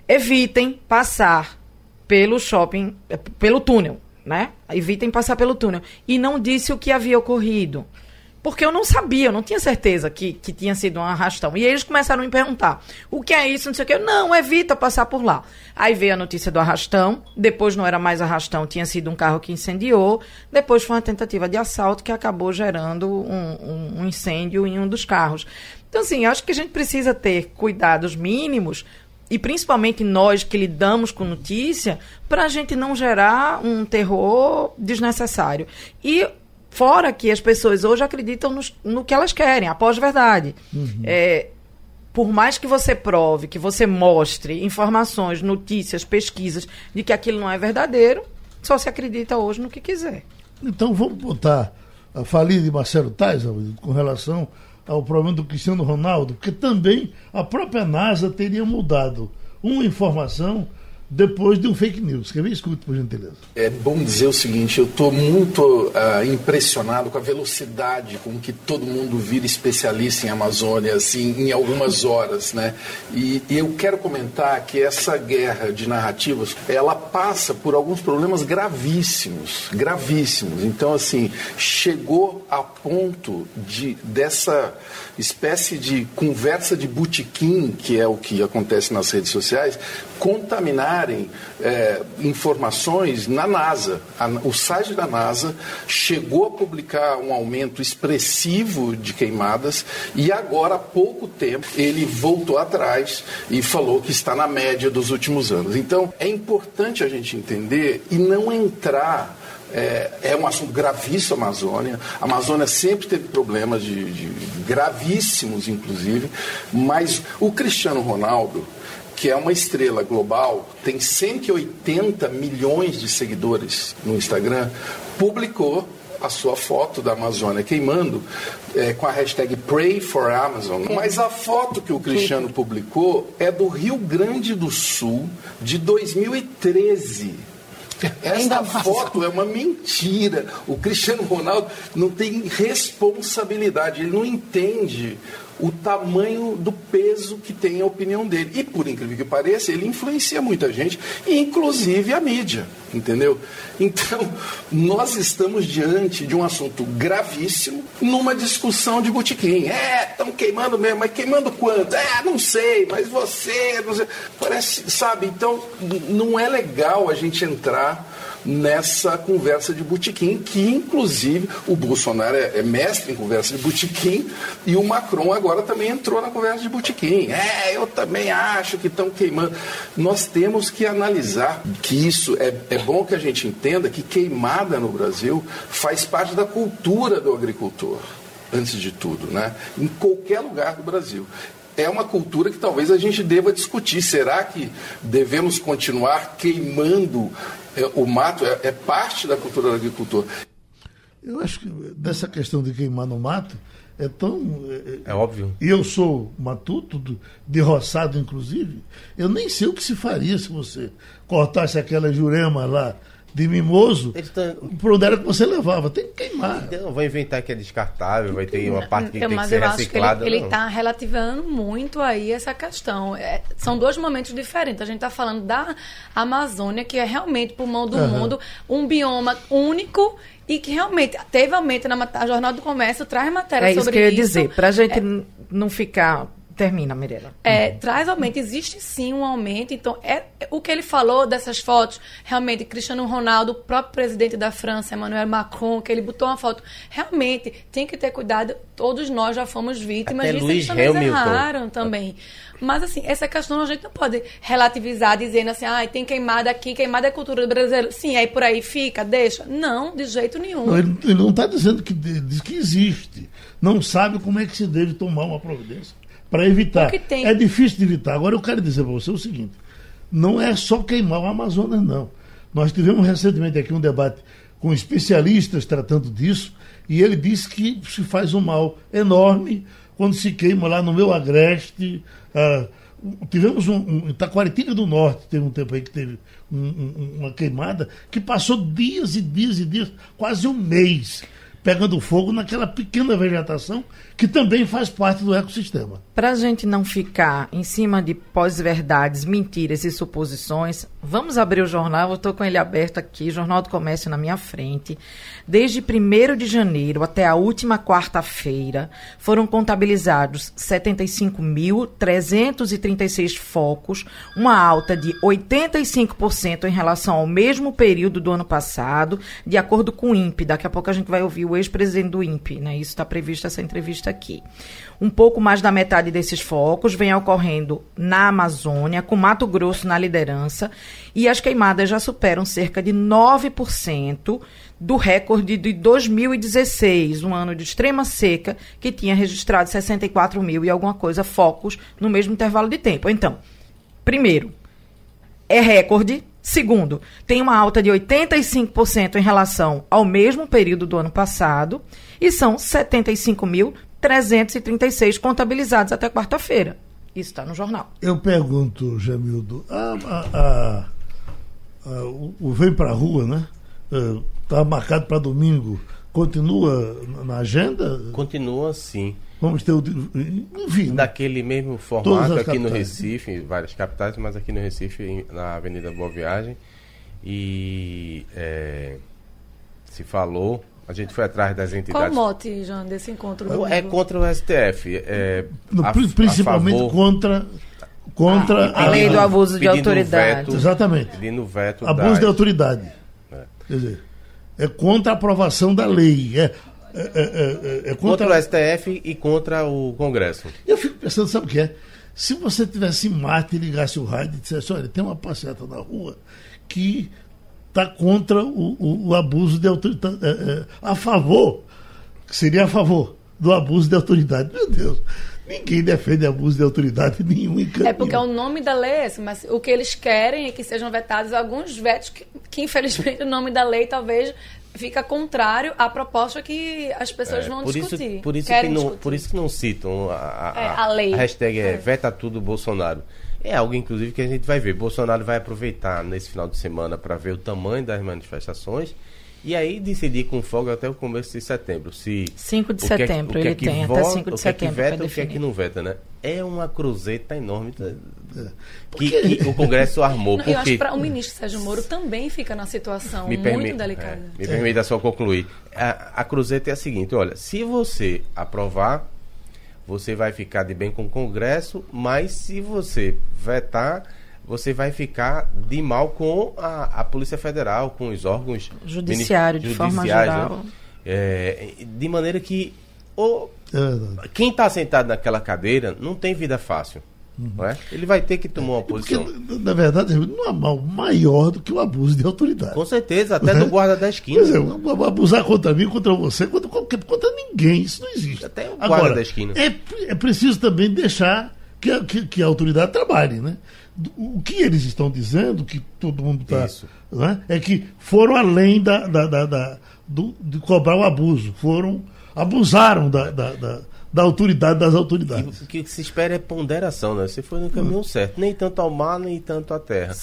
evitem passar pelo shopping, pelo túnel, né? Evitem passar pelo túnel. E não disse o que havia ocorrido porque eu não sabia, eu não tinha certeza que, que tinha sido um arrastão. E eles começaram a me perguntar: o que é isso? Não sei o que. Não, evita passar por lá. Aí veio a notícia do arrastão, depois não era mais arrastão, tinha sido um carro que incendiou, depois foi uma tentativa de assalto que acabou gerando um, um, um incêndio em um dos carros. Então, assim, acho que a gente precisa ter cuidados mínimos e principalmente nós que lidamos com notícia, para a gente não gerar um terror desnecessário. E Fora que as pessoas hoje acreditam no, no que elas querem, a pós-verdade. Uhum. É, por mais que você prove, que você mostre informações, notícias, pesquisas de que aquilo não é verdadeiro, só se acredita hoje no que quiser.
Então vamos botar a falia de Marcelo Tais com relação ao problema do Cristiano Ronaldo, porque também a própria NASA teria mudado uma informação depois de um fake news. Quer ver? Escute, por gentileza.
É bom dizer o seguinte: eu estou muito uh, impressionado com a velocidade com que todo mundo vira especialista em Amazônia, assim, em algumas horas, né? E, e eu quero comentar que essa guerra de narrativas, ela passa por alguns problemas gravíssimos, gravíssimos. Então, assim, chegou a ponto de dessa espécie de conversa de botequim, que é o que acontece nas redes sociais, contaminarem é, informações na NASA. A, o site da NASA chegou a publicar um aumento expressivo de queimadas e agora, há pouco tempo, ele voltou atrás e falou que está na média dos últimos anos. Então, é importante a gente entender e não entrar é, é, um assunto gravíssimo a Amazônia. A Amazônia sempre teve problemas de, de, gravíssimos, inclusive, mas o Cristiano Ronaldo que é uma estrela global, tem 180 milhões de seguidores no Instagram, publicou a sua foto da Amazônia queimando é, com a hashtag Pray for Amazon. Mas a foto que o Cristiano publicou é do Rio Grande do Sul de 2013. Essa foto é uma mentira. O Cristiano Ronaldo não tem responsabilidade, ele não entende o tamanho do peso que tem a opinião dele. E por incrível que pareça, ele influencia muita gente, inclusive a mídia, entendeu? Então, nós estamos diante de um assunto gravíssimo numa discussão de botequim. É, estão queimando mesmo, mas queimando quanto? É, não sei, mas você, não sei. Parece, sabe? Então, não é legal a gente entrar nessa conversa de botequim, que inclusive o Bolsonaro é, é, mestre em conversa de botequim e o Macron agora também entrou na conversa de botequim. É, eu também acho que estão queimando. Nós temos que analisar que isso é, é bom que a gente entenda que queimada no Brasil faz parte da cultura do agricultor antes de tudo, né? Em qualquer lugar do Brasil é uma cultura que talvez a gente deva discutir. Será que devemos continuar queimando é, o mato é, é, parte da cultura do agricultor.
Eu acho que dessa questão de queimar no mato é tão.
É, é óbvio.
E eu sou matuto, de roçado inclusive, eu nem sei o que se faria se você cortasse aquela jurema lá de mimoso, tão... por onde era que você levava? Tem que queimar.
Não, vai inventar que é descartável, vai ter uma parte que tem que ser reciclada.
ele está relativando muito aí essa questão. É, são dois momentos diferentes. A gente está falando da Amazônia, que é realmente pulmão do uhum. mundo, um bioma único e que realmente teve aumento na a Jornal do Comércio, traz matéria
é
sobre isso.
É isso que eu ia dizer. Para a gente é... não ficar Termina, Mirela.
É, traz aumento, existe sim um aumento. Então, é, o que ele falou dessas fotos, realmente, Cristiano Ronaldo, o próprio presidente da França, Emmanuel Macron, que ele botou uma foto. Realmente, tem que ter cuidado. Todos nós já fomos vítimas
Até
disso,
Luiz
eles também
Hamilton.
erraram também. Mas, assim, essa questão a gente não pode relativizar dizendo assim, ah, tem queimada aqui, queimada é cultura brasileira. Sim, aí por aí fica, deixa. Não, de jeito nenhum.
Não, ele, ele, não está dizendo que, diz que existe. Não sabe como é que se deve tomar uma providência para evitar. É difícil de evitar. Agora eu quero dizer para você o seguinte: não é só queimar o Amazonas, não. Nós tivemos recentemente aqui um debate com especialistas tratando disso, e ele disse que se faz um mal enorme quando se queima lá no meu agreste. Ah, tivemos um, um Itaquaritinga do Norte, teve um tempo aí que teve um, um, uma queimada que passou dias e dias e dias, quase um mês pegando fogo naquela pequena vegetação que também faz parte do ecossistema.
Para a gente não ficar em cima de pós-verdades, mentiras e suposições, vamos abrir o jornal. Eu estou com ele aberto aqui, Jornal do Comércio na minha frente. Desde 1 de janeiro até a última quarta-feira, foram contabilizados 75.336 focos, uma alta de 85% em relação ao mesmo período do ano passado, de acordo com o INPE. Daqui a pouco a gente vai ouvir o ex-presidente do INPE, né? Isso está previsto essa entrevista aqui. Um pouco mais da metade desses focos vem ocorrendo na Amazônia, com Mato Grosso na liderança, e as queimadas já superam cerca de 9% do recorde de 2016, um ano de extrema seca, que tinha registrado 64 mil e alguma coisa focos no mesmo intervalo de tempo. Então, primeiro, é recorde. Segundo, tem uma alta de 85% em relação ao mesmo período do ano passado e são 75.336 contabilizados até quarta-feira. Isso está no jornal.
Eu pergunto, Jamildo, a, a, a, o, o Vem para a Rua, né? Está marcado para domingo. Continua na agenda?
Continua, sim.
Vamos ter o. Enfim.
Daquele mesmo formato aqui no Recife, em várias capitais, mas aqui no Recife, na Avenida Boa Viagem. E é, se falou, a gente foi atrás das entidades.
Qual o mote, João, desse encontro?
É contra o STF. É,
no, a, principalmente a favor, contra. Contra
a, a lei do abuso de autoridade.
Veto,
Exatamente.
Pedindo veto.
Abuso das... de autoridade. É. Quer dizer, é contra a aprovação da lei. É, é, é,
é, é contra... contra... o STF e contra o Congresso.
Eu fico pensando, sabe o que é? Se você tivesse em Marte e ligasse o rádio e dissesse, olha, tem uma passeata na rua que está contra o, o, o, abuso de autoridade, é, é, a favor, que seria a favor do abuso de autoridade. Meu Deus, ninguém defende abuso de autoridade nenhum.
É porque é o nome da lei é esse, mas o que eles querem é que sejam vetados alguns vetos que, que infelizmente, o nome da lei talvez fica contrário à proposta que as pessoas é, vão
por
discutir.
Isso, por, isso que não, por isso que não citam a, a, é, a lei. A hashtag é, é veta tudo Bolsonaro. É algo, inclusive, que a gente vai ver. Bolsonaro vai aproveitar nesse final de semana para ver o tamanho das manifestações e aí decidir com folga até o começo de setembro. Se
5 de setembro, é ele tem, vota, até 5 de setembro.
O que é que veta, o que é que não veta, né? É uma cruzeta enorme que, que o Congresso armou.
Não, porque... Eu acho que o ministro Sérgio Moro também fica na situação me muito permi... delicada.
É, me permita só concluir. A, a cruzeta é a seguinte: olha, se você aprovar, você vai ficar de bem com o Congresso, mas se você vetar, você vai ficar de mal com a, a Polícia Federal, com os órgãos
judiciário de forma né? geral. Né?
É, de maneira que o, é quem está sentado naquela cadeira não tem vida fácil. Uhum. É? Ele vai ter que tomar uma posição.
Porque, na verdade, não há mal maior do que o abuso de autoridade.
Com certeza, até do guarda da esquina. Dizer,
abusar contra mim, contra você, contra, contra ninguém, isso não existe.
Até o guarda Agora, da esquina.
É, é preciso também deixar que a, que, que a autoridade trabalhe. Né? O que eles estão dizendo, que todo mundo está. Né, é que foram além da, da, da, da do, de cobrar o abuso. Foram. abusaram da, da, da da autoridade das autoridades.
O que se espera é ponderação, né? Você foi no caminho uhum. certo. Nem tanto ao mar, nem tanto à terra.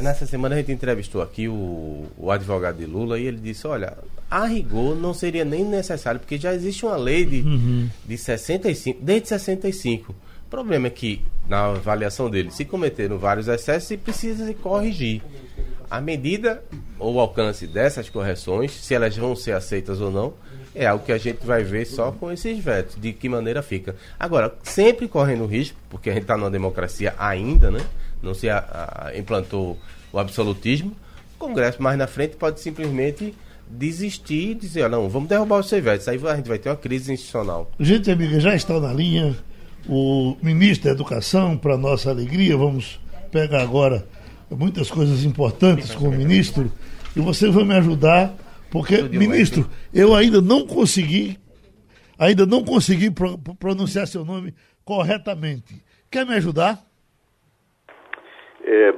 Nessa semana a gente entrevistou aqui o, o advogado de Lula e ele disse, olha, a rigor não seria nem necessário, porque já existe uma lei de, uhum. de 65, desde 65. O problema é que, na avaliação dele, se cometeram vários excessos e precisa se corrigir. A medida ou alcance dessas correções, se elas vão ser aceitas ou não, é algo que a gente vai ver só com esses vetos, de que maneira fica. Agora, sempre correndo risco, porque a gente está numa democracia ainda, né? Não se a, a, implantou o absolutismo. O Congresso mais na frente pode simplesmente desistir e dizer, não, vamos derrubar os vetos. Aí a gente vai ter uma crise institucional.
Gente amiga, já está na linha o ministro da Educação, para nossa alegria. Vamos pegar agora muitas coisas importantes com o ministro. E você vai me ajudar porque, ministro, eu ainda não consegui, ainda não consegui pro, pronunciar seu nome corretamente. Quer me ajudar?
É,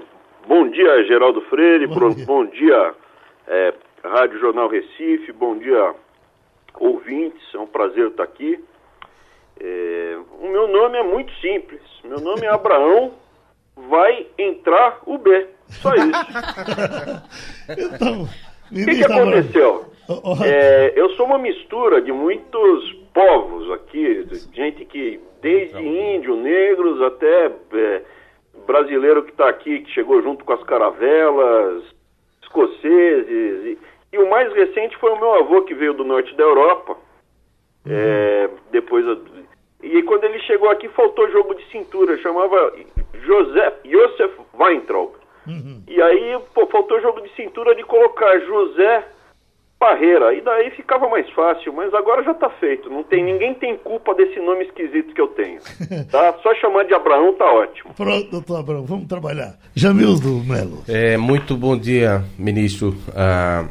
bom dia, Geraldo Freire. Bom dia, bom dia é, Rádio Jornal Recife. Bom dia, ouvintes. É um prazer estar aqui. É, o meu nome é muito simples. Meu nome é Abraão. Vai entrar o B. Só isso.
então.
O que, que aconteceu? É, eu sou uma mistura de muitos povos aqui, gente que desde índio, negros até é, brasileiro que está aqui, que chegou junto com as caravelas, escoceses. E, e, o mais recente foi o meu avô que veio do norte da Europa. Uhum. É, depois e quando ele chegou aqui faltou jogo de cintura, chamava José Josef Weintraub. Uhum. E aí pô, faltou jogo de cintura de colocar José Parreira. E daí ficava mais fácil, mas agora já está feito. Não tem ninguém tem culpa desse nome esquisito que eu tenho. Tá? Só chamar de Abraão tá ótimo.
Pronto, doutor Abraão, vamos trabalhar. Jamildo Melo.
É, muito bom dia, ministro. Ah,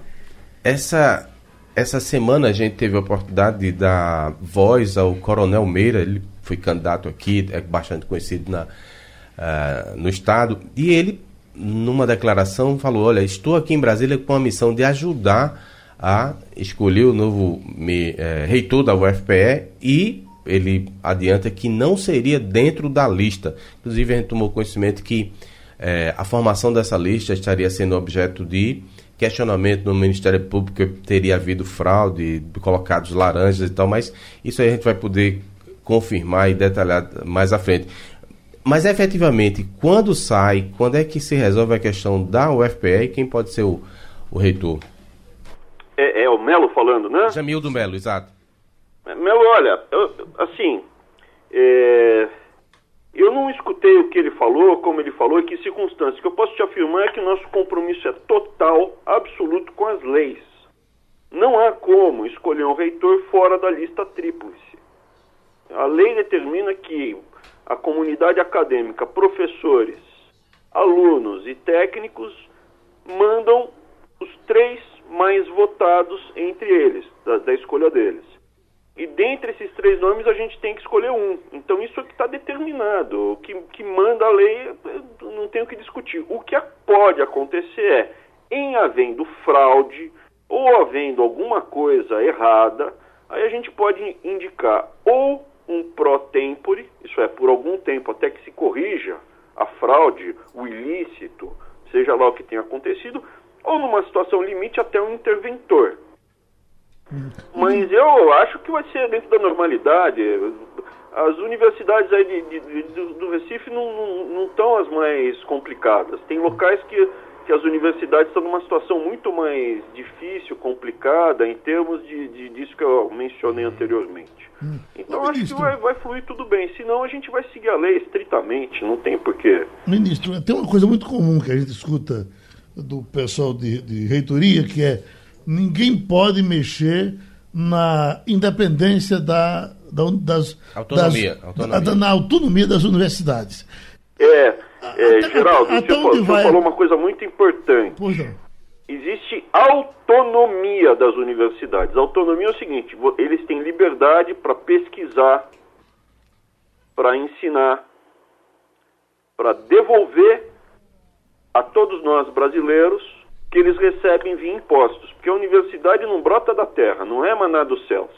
essa essa semana a gente teve a oportunidade de dar voz ao Coronel Meira, ele foi candidato aqui, é bastante conhecido na, uh, no estado, e ele, numa declaração, falou: Olha, estou aqui em Brasília com a missão de ajudar a escolher o novo me, eh, reitor da UFPE e ele adianta que não seria dentro da lista. Inclusive, a gente tomou conhecimento que eh, a formação dessa lista estaria sendo objeto de questionamento no Ministério Público teria havido fraude, colocados laranjas e tal, mas isso aí a gente vai poder confirmar e detalhar mais à frente. Mas efetivamente, quando sai, quando é que se resolve a questão da UFPE e quem pode ser o, o reitor?
É, é, o Melo falando, né?
Jamildo Melo, exato.
Melo, olha, eu, assim, é, eu não escutei o que ele falou, como ele falou, e que circunstâncias. O que eu posso te afirmar é que o nosso compromisso é total, absoluto com as leis. Não há como escolher um reitor fora da lista tríplice. A lei determina que a comunidade acadêmica, professores, alunos e técnicos mandam os três mais votados entre eles, da, da escolha deles. E dentre esses três nomes a gente tem que escolher um. Então isso é que está determinado. O que, que manda a lei, não tem o que discutir. O que pode acontecer é, em havendo fraude ou havendo alguma coisa errada, aí a gente pode indicar ou um pro tempore, isso é, por algum tempo até que se corrija a fraude, o ilícito, seja lá o que tenha acontecido, ou numa situação limite até um interventor. Mas eu acho que vai ser dentro da normalidade. As universidades aí de, de, de, do Recife não estão as mais complicadas. Tem locais que, que as universidades estão numa situação muito mais difícil, complicada, em termos de, de disso que eu mencionei anteriormente. Hum. Então acho que vai, vai fluir tudo bem. Senão a gente vai seguir a lei estritamente, não tem porquê.
Ministro, tem uma coisa muito comum que a gente escuta do pessoal de, de reitoria, que é ninguém pode mexer na independência da, da das,
autonomia, das, autonomia.
Da, na autonomia das universidades.
É, é até, Geraldo, até vai... falou uma coisa muito importante. Pois não. Existe autonomia das universidades. autonomia é o seguinte: eles têm liberdade para pesquisar, para ensinar, para devolver a todos nós brasileiros que eles recebem via impostos, porque a universidade não brota da terra, não é maná dos céus.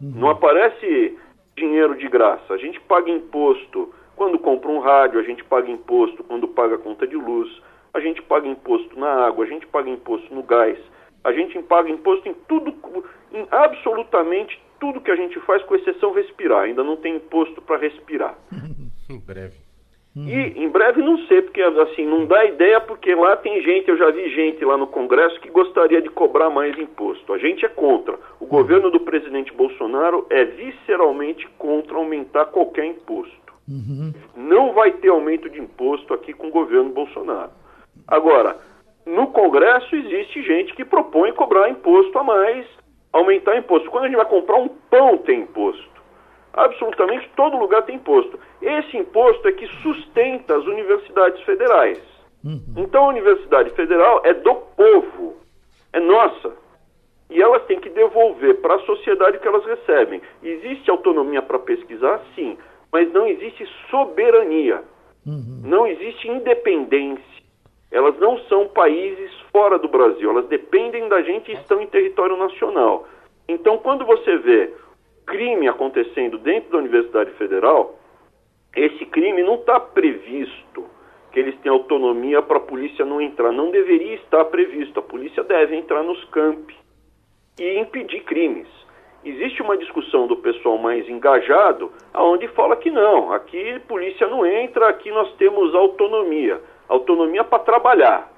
Uhum. Não aparece dinheiro de graça. A gente paga imposto quando compra um rádio, a gente paga imposto quando paga a conta de luz, a gente paga imposto na água, a gente paga imposto no gás, a gente paga imposto em tudo, em absolutamente tudo que a gente faz, com exceção respirar. Ainda não tem imposto para respirar.
em breve.
E em breve não sei, porque assim, não dá ideia, porque lá tem gente, eu já vi gente lá no Congresso que gostaria de cobrar mais imposto. A gente é contra. O governo do presidente Bolsonaro é visceralmente contra aumentar qualquer imposto. Não vai ter aumento de imposto aqui com o governo Bolsonaro. Agora, no Congresso existe gente que propõe cobrar imposto a mais, aumentar imposto. Quando a gente vai comprar um pão, tem imposto. Absolutamente todo lugar tem imposto. Esse imposto é que sustenta as universidades federais. Então a Universidade Federal é do povo, é nossa. E elas têm que devolver para a sociedade o que elas recebem. Existe autonomia para pesquisar? Sim. Mas não existe soberania. Uhum. Não existe independência. Elas não são países fora do Brasil. Elas dependem da gente e estão em território nacional. Então, quando você vê crime acontecendo dentro da Universidade Federal, esse crime não está previsto que eles têm autonomia para a polícia não entrar. Não deveria estar previsto. A polícia deve entrar nos campi, e impedir crimes. Existe uma discussão do pessoal mais engajado, aonde fala que não, aqui polícia não entra, aqui nós temos autonomia. Autonomia para trabalhar,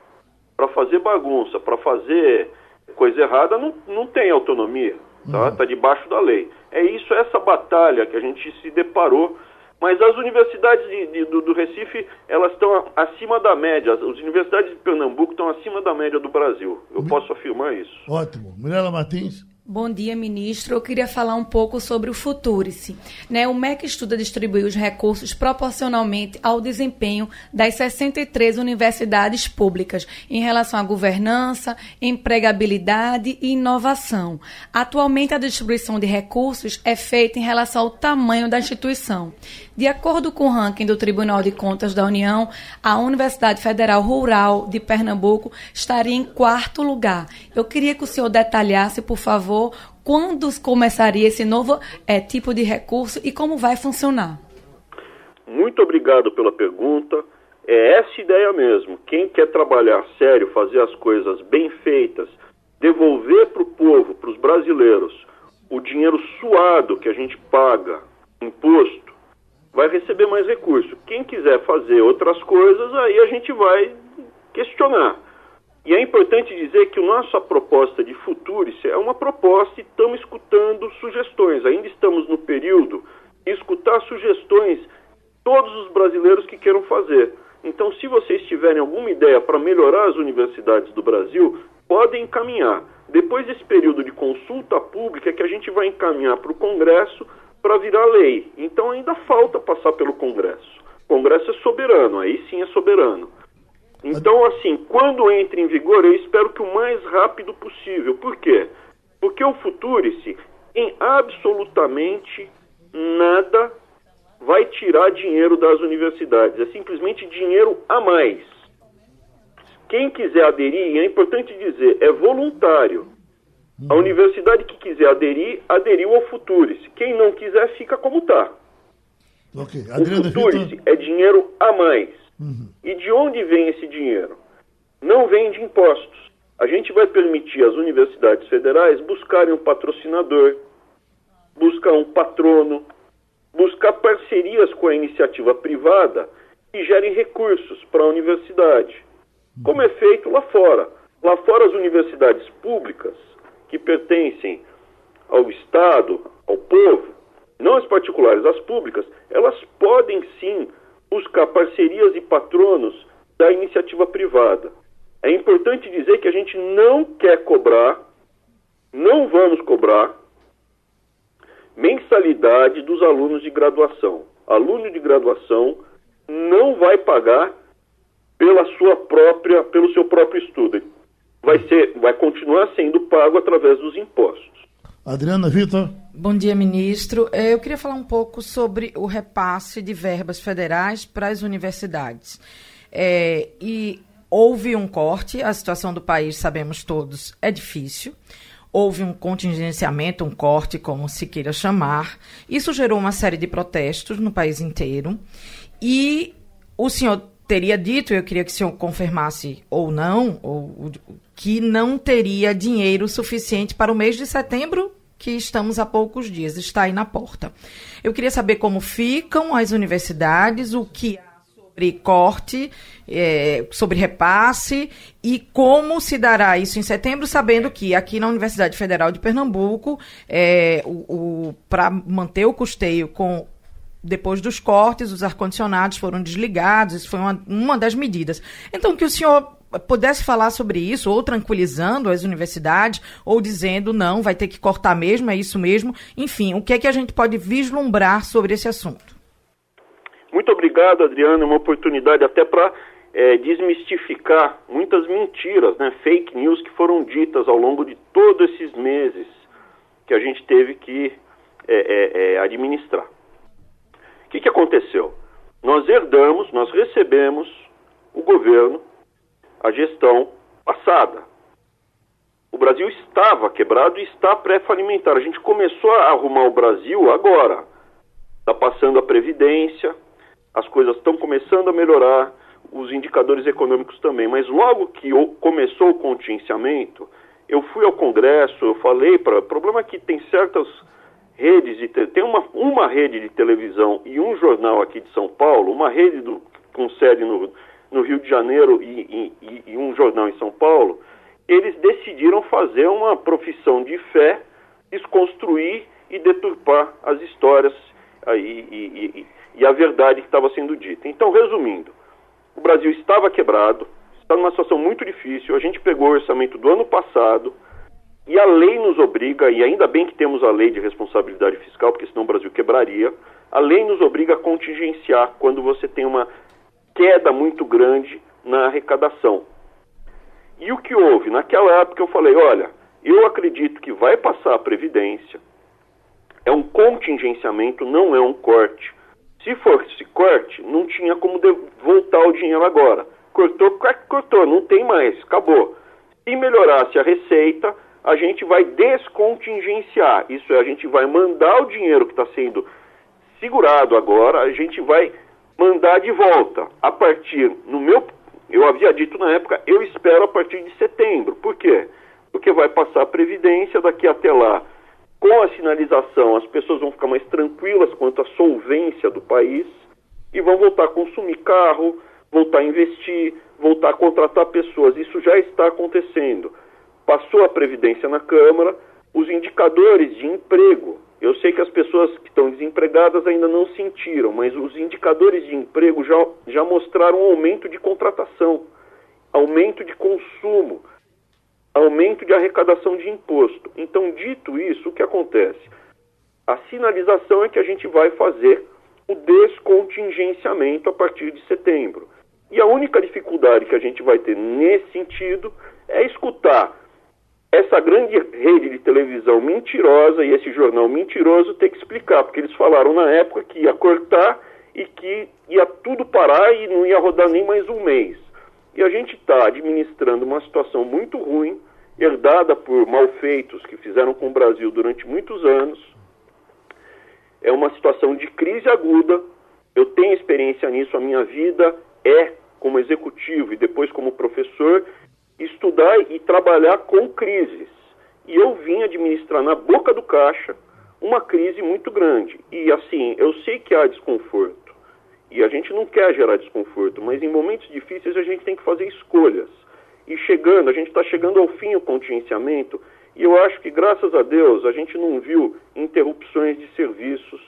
para fazer bagunça, para fazer coisa errada, não, não tem autonomia, tá? Está uhum. debaixo da lei. É isso, essa batalha que a gente se deparou mas as universidades de, de, do, do, Recife, elas estão acima da média. As universidades de Pernambuco estão acima da média do Brasil. Eu posso afirmar isso.
Ótimo. Mirela Martins.
Bom dia, ministro. Eu queria falar um pouco sobre o Futurice. Né, o MEC estuda distribuir os recursos proporcionalmente ao desempenho das 63 universidades públicas em relação à governança, empregabilidade e inovação. Atualmente, a distribuição de recursos é feita em relação ao tamanho da instituição. De acordo com o ranking do Tribunal de Contas da União, a Universidade Federal Rural de Pernambuco estaria em quarto lugar. Eu queria que o senhor detalhasse, por favor, quando começaria esse novo é, tipo de recurso e como vai funcionar.
Muito obrigado pela pergunta. É essa ideia mesmo. Quem quer trabalhar sério, fazer as coisas bem feitas, devolver para o povo, para os brasileiros, o dinheiro suado que a gente paga, imposto, vai receber mais recurso. Quem quiser fazer outras coisas, aí a gente vai questionar. E é importante dizer que nossa proposta de Futurice é uma proposta e estamos escutando sugestões. Ainda estamos no período de escutar sugestões todos os brasileiros que queiram fazer. Então, se vocês tiverem alguma ideia para melhorar as universidades do Brasil, podem encaminhar. Depois desse período de consulta pública, é que a gente vai encaminhar para o Congresso para virar lei. Então ainda falta passar pelo Congresso. O Congresso é soberano, aí sim é soberano. Então, assim, quando entra em vigor, eu espero que o mais rápido possível. Por quê? Porque o Futurice, em absolutamente nada, vai tirar dinheiro das universidades. É simplesmente dinheiro a mais. Quem quiser aderir, é importante dizer, é voluntário. A universidade que quiser aderir, aderiu ao Futurice. Quem não quiser, fica como está. Okay. O Futurice é dinheiro a mais. Uhum. E de onde vem esse dinheiro? Não vem de impostos. A gente vai permitir às universidades federais buscarem um patrocinador, buscar um patrono, buscar parcerias com a iniciativa privada que gerem recursos para a universidade, como é feito lá fora. Lá fora, as universidades públicas que pertencem ao Estado, ao povo, não as particulares, as públicas, elas podem sim buscar parcerias e patronos da iniciativa privada. É importante dizer que a gente não quer cobrar, não vamos cobrar mensalidade dos alunos de graduação. Aluno de graduação não vai pagar pela sua própria, pelo seu próprio estudo vai, ser, vai continuar sendo pago através dos impostos.
Adriana Vitor.
Bom dia, ministro. É, eu queria falar um pouco sobre o repasse de verbas federais para as universidades. É, e houve um corte, a situação do país, sabemos todos, é difícil. Houve um contingenciamento, um corte, como se queira chamar. Isso gerou uma série de protestos no país inteiro. E o senhor teria dito, eu queria que o senhor confirmasse ou não, ou que não teria dinheiro suficiente para o mês de setembro, que estamos há poucos dias, está aí na porta. Eu queria saber como ficam as universidades, o que há sobre corte, é, sobre repasse e como se dará isso em setembro, sabendo que aqui na Universidade Federal de Pernambuco, é, o, o para manter o custeio com depois dos cortes, os ar-condicionados foram desligados, isso foi uma, uma das medidas. Então, que o senhor pudesse falar sobre isso, ou tranquilizando as universidades, ou dizendo não, vai ter que cortar mesmo, é isso mesmo. Enfim, o que é que a gente pode vislumbrar sobre esse assunto?
Muito obrigado, Adriana. Uma oportunidade até para é, desmistificar muitas mentiras, né, fake news que foram ditas ao longo de todos esses meses que a gente teve que é, é administrar. O que, que aconteceu? Nós herdamos, nós recebemos o governo a gestão passada. O Brasil estava quebrado e está pré-falimentar. A gente começou a arrumar o Brasil agora. Está passando a Previdência, as coisas estão começando a melhorar, os indicadores econômicos também. Mas logo que começou o contingenciamento, eu fui ao Congresso, eu falei para. O problema é que tem certas redes de tem uma, uma rede de televisão e um jornal aqui de São Paulo, uma rede do, com sede no, no Rio de Janeiro e, e, e, um jornal em São Paulo, eles decidiram fazer uma profissão de fé, desconstruir e deturpar as histórias aí, e, e a verdade que estava sendo dita. Então, resumindo, o Brasil estava quebrado, está numa situação muito difícil, a gente pegou o orçamento do ano passado, e a lei nos obriga, e ainda bem que temos a lei de responsabilidade fiscal, porque senão o Brasil quebraria, a lei nos obriga a contingenciar quando você tem uma queda muito grande na arrecadação. E o que houve? Naquela época eu falei, olha, eu acredito que vai passar a Previdência, é um contingenciamento, não é um corte. Se fosse corte, não tinha como voltar o dinheiro agora. Cortou, cortou, não tem mais, acabou. Se melhorasse a receita, a gente vai descontingenciar. Isso é, a gente vai mandar o dinheiro que está sendo segurado agora, a gente vai mandar de volta. A partir, no meu, eu havia dito na época, eu espero a partir de setembro. Por quê? Porque vai passar a Previdência daqui até lá. Com a sinalização, as pessoas vão ficar mais tranquilas quanto à solvência do país e vão voltar a consumir carro, voltar a investir, voltar a contratar pessoas. Isso já está acontecendo passou a Previdência na Câmara, os indicadores de emprego. Eu sei que as pessoas que estão desempregadas ainda não sentiram, mas os indicadores de emprego já, já mostraram um aumento de contratação, aumento de consumo, aumento de arrecadação de imposto. Então, dito isso, o que acontece? A sinalização é que a gente vai fazer o descontingenciamento a partir de setembro. E a única dificuldade que a gente vai ter nesse sentido é escutar essa grande rede de televisão mentirosa e esse jornal mentiroso tem que explicar, porque eles falaram na época que ia cortar e que ia tudo parar e não ia rodar nem mais um mês. E a gente está administrando uma situação muito ruim, herdada por malfeitos que fizeram com o Brasil durante muitos anos. É uma situação de crise aguda. Eu tenho experiência nisso, a minha vida é como executivo e depois como professor estudar e trabalhar com crises. E eu vim administrar na boca do caixa uma crise muito grande. E assim, eu sei que há desconforto. E a gente não quer gerar desconforto, mas em momentos difíceis a gente tem que fazer escolhas. E chegando, a gente está chegando ao fim o contingenciamento, e eu acho que, graças a Deus, a gente não viu interrupções de serviços,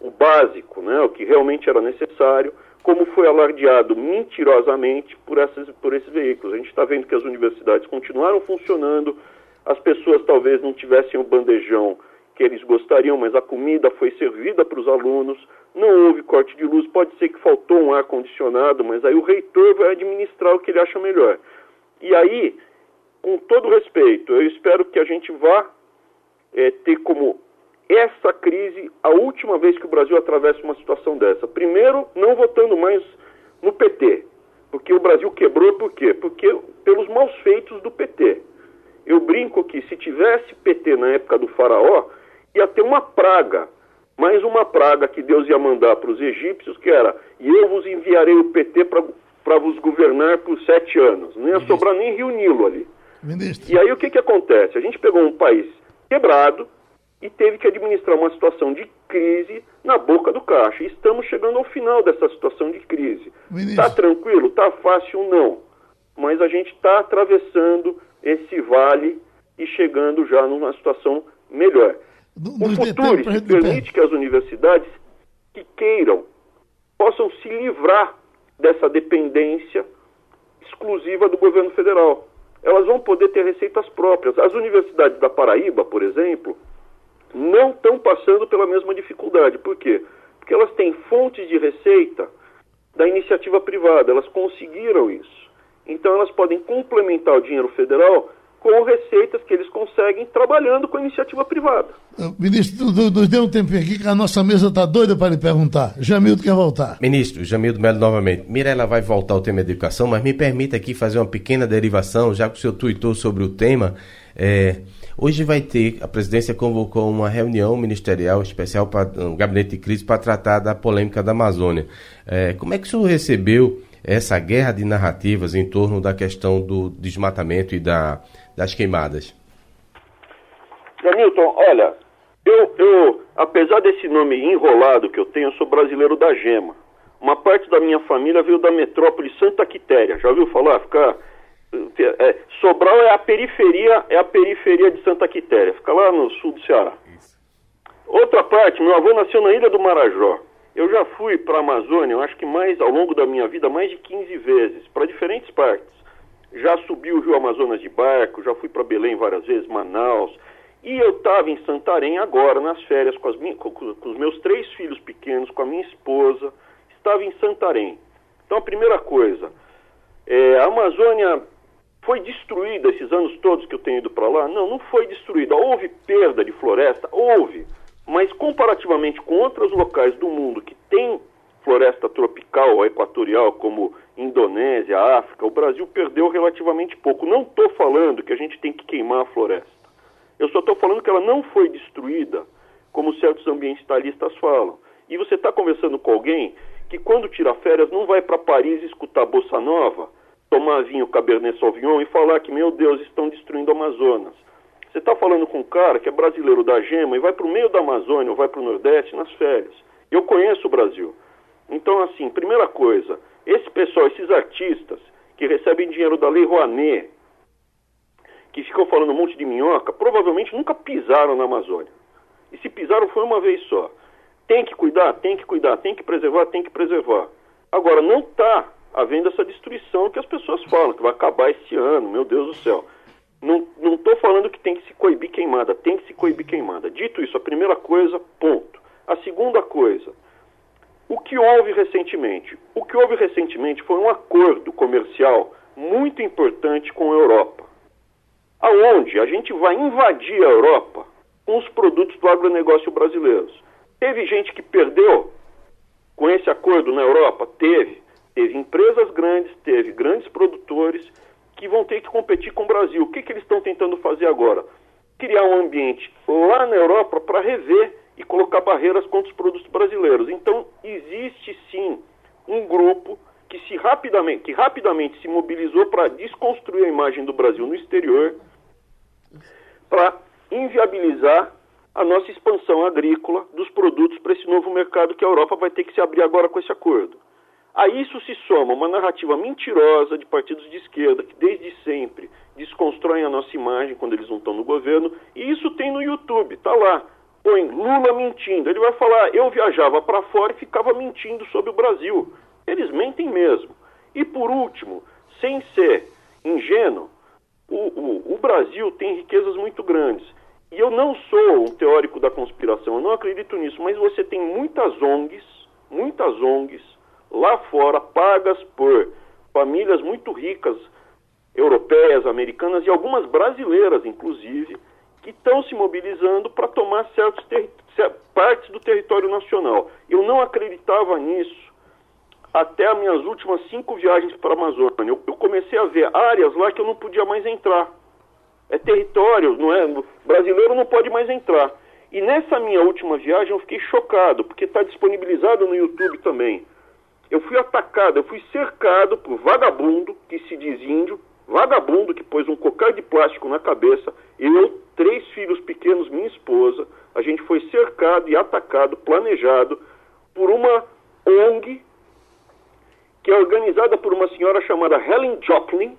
o básico, né, o que realmente era necessário como foi alardeado mentirosamente por, essas, por esses veículos. A gente está vendo que as universidades continuaram funcionando, as pessoas talvez não tivessem o bandejão que eles gostariam, mas a comida foi servida para os alunos, não houve corte de luz, pode ser que faltou um ar-condicionado, mas aí o reitor vai administrar o que ele acha melhor. E aí, com todo respeito, eu espero que a gente vá é, ter como essa crise a última vez que o Brasil atravessa uma situação dessa. Primeiro, não votando mais no PT, porque o Brasil quebrou por quê? Porque pelos maus feitos do PT. Eu brinco que se tivesse PT na época do faraó, ia ter uma praga, mais uma praga que Deus ia mandar para os egípcios, que era, e eu vos enviarei o PT para vos governar por sete anos. Não ia Ministro. sobrar nem Rio Nilo ali. Ministro. E aí o que, que acontece? A gente pegou um país quebrado, e teve que administrar uma situação de crise na boca do caixa. Estamos chegando ao final dessa situação de crise. Está tranquilo? Está fácil? Não. Mas a gente está atravessando esse vale e chegando já numa situação melhor. o futuro permite que as universidades que queiram possam se livrar dessa dependência exclusiva do governo federal. Elas vão poder ter receitas próprias. As universidades da Paraíba, por exemplo, não estão passando pela mesma dificuldade. Por quê? Porque elas têm fontes de receita da iniciativa privada, elas conseguiram isso. Então elas podem complementar o dinheiro federal com receitas que eles conseguem trabalhando com a iniciativa privada.
Ministro, nos dê um tempinho aqui que a nossa mesa está doida para lhe perguntar. Jamildo quer voltar.
Ministro, Jamildo Melo novamente. Mirela vai voltar ao tema educação, mas me permita aqui fazer uma pequena derivação, já que o senhor tuitou sobre o tema. É, Hoje vai ter, a presidência convocou uma reunião ministerial especial para um gabinete de crise para tratar da polêmica da Amazônia. É, como é que o senhor recebeu essa guerra de narrativas em torno da questão do desmatamento e da, das queimadas?
Jamilton, olha, eu, eu, apesar desse nome enrolado que eu tenho, eu sou brasileiro da gema. Uma parte da minha família veio da metrópole Santa Quitéria. Já ouviu falar? Ficar é, Sobral é a periferia, é a periferia de Santa Quitéria, fica lá no sul do Ceará. Outra parte, meu avô nasceu na Ilha do Marajó. Eu já fui para a Amazônia, eu acho que mais ao longo da minha vida, mais de 15 vezes, para diferentes partes. Já subi o Rio Amazonas de barco, já fui para Belém várias vezes, Manaus. E eu estava em Santarém agora, nas férias, com, minhas, com, com os meus três filhos pequenos, com a minha esposa. Estava em Santarém. Então, a primeira coisa, é, a Amazônia foi destruída esses anos todos que eu tenho ido para lá? Não, não foi destruída. Houve perda de floresta? Houve. Mas comparativamente com outros locais do mundo que têm floresta tropical ou equatorial, como Indonésia, África, o Brasil perdeu relativamente pouco. Não estou falando que a gente tem que queimar a floresta. Eu só estou falando que ela não foi destruída, como certos ambientalistas falam. E você está conversando com alguém que, quando tira férias, não vai para Paris escutar bossa nova tomar vinho Cabernet Sauvignon e falar que, meu Deus, estão destruindo o Amazonas. Você está falando com um cara que é brasileiro da gema e vai para o meio da Amazônia ou vai para o Nordeste nas férias. Eu conheço o Brasil. Então, assim, primeira coisa, esse pessoal, esses artistas que recebem dinheiro da Lei Rouanet, que ficam falando um monte de minhoca, provavelmente nunca pisaram na Amazônia. E se pisaram foi uma vez só. Tem que cuidar, tem que cuidar, tem que preservar, tem que preservar. Agora, não está havendo essa destruição que as pessoas falam, que vai acabar esse ano, meu Deus do céu. Não estou falando que tem que se coibir queimada, tem que se coibir queimada. Dito isso, a primeira coisa, ponto. A segunda coisa, o que houve recentemente? O que houve recentemente foi um acordo comercial muito importante com a Europa, aonde a gente vai invadir a Europa com os produtos do agronegócio brasileiros. Teve gente que perdeu com esse acordo na Europa? Teve teve empresas grandes, teve grandes produtores que vão ter que competir com o Brasil. O que, que eles estão tentando fazer agora? Criar um ambiente lá na Europa para rever e colocar barreiras contra os produtos brasileiros. Então, existe sim um grupo que se rapidamente, que rapidamente se mobilizou para desconstruir a imagem do Brasil no exterior, para inviabilizar a nossa expansão agrícola dos produtos para esse novo mercado que a Europa vai ter que se abrir agora com esse acordo. A isso se soma uma narrativa mentirosa de partidos de esquerda que desde sempre desconstroem a nossa imagem quando eles não estão no governo, e isso tem no YouTube, tá lá. Põe Lula mentindo. Ele vai falar: "Eu viajava para fora e ficava mentindo sobre o Brasil". Eles mentem mesmo. E por último, sem ser ingênuo, o, o, o Brasil tem riquezas muito grandes. E eu não sou um teórico da conspiração, eu não acredito nisso, mas você tem muitas ONGs, muitas ONGs lá fora, pagas por famílias muito ricas, europeias, americanas e algumas brasileiras, inclusive, que estão se mobilizando para tomar certas partes do território nacional. Eu não acreditava nisso até as minhas últimas cinco viagens para a Amazônia. Eu, eu, comecei a ver áreas lá que eu não podia mais entrar. É território, não é? O brasileiro não pode mais entrar. E nessa minha última viagem eu fiquei chocado, porque está disponibilizado no YouTube também eu fui atacado, eu fui cercado por vagabundo que se diz índio, vagabundo que pôs um cocar de plástico na cabeça, eu, três filhos pequenos, minha esposa, a gente foi cercado e atacado, planejado por uma ONG que é organizada por uma senhora chamada Helen Joplin.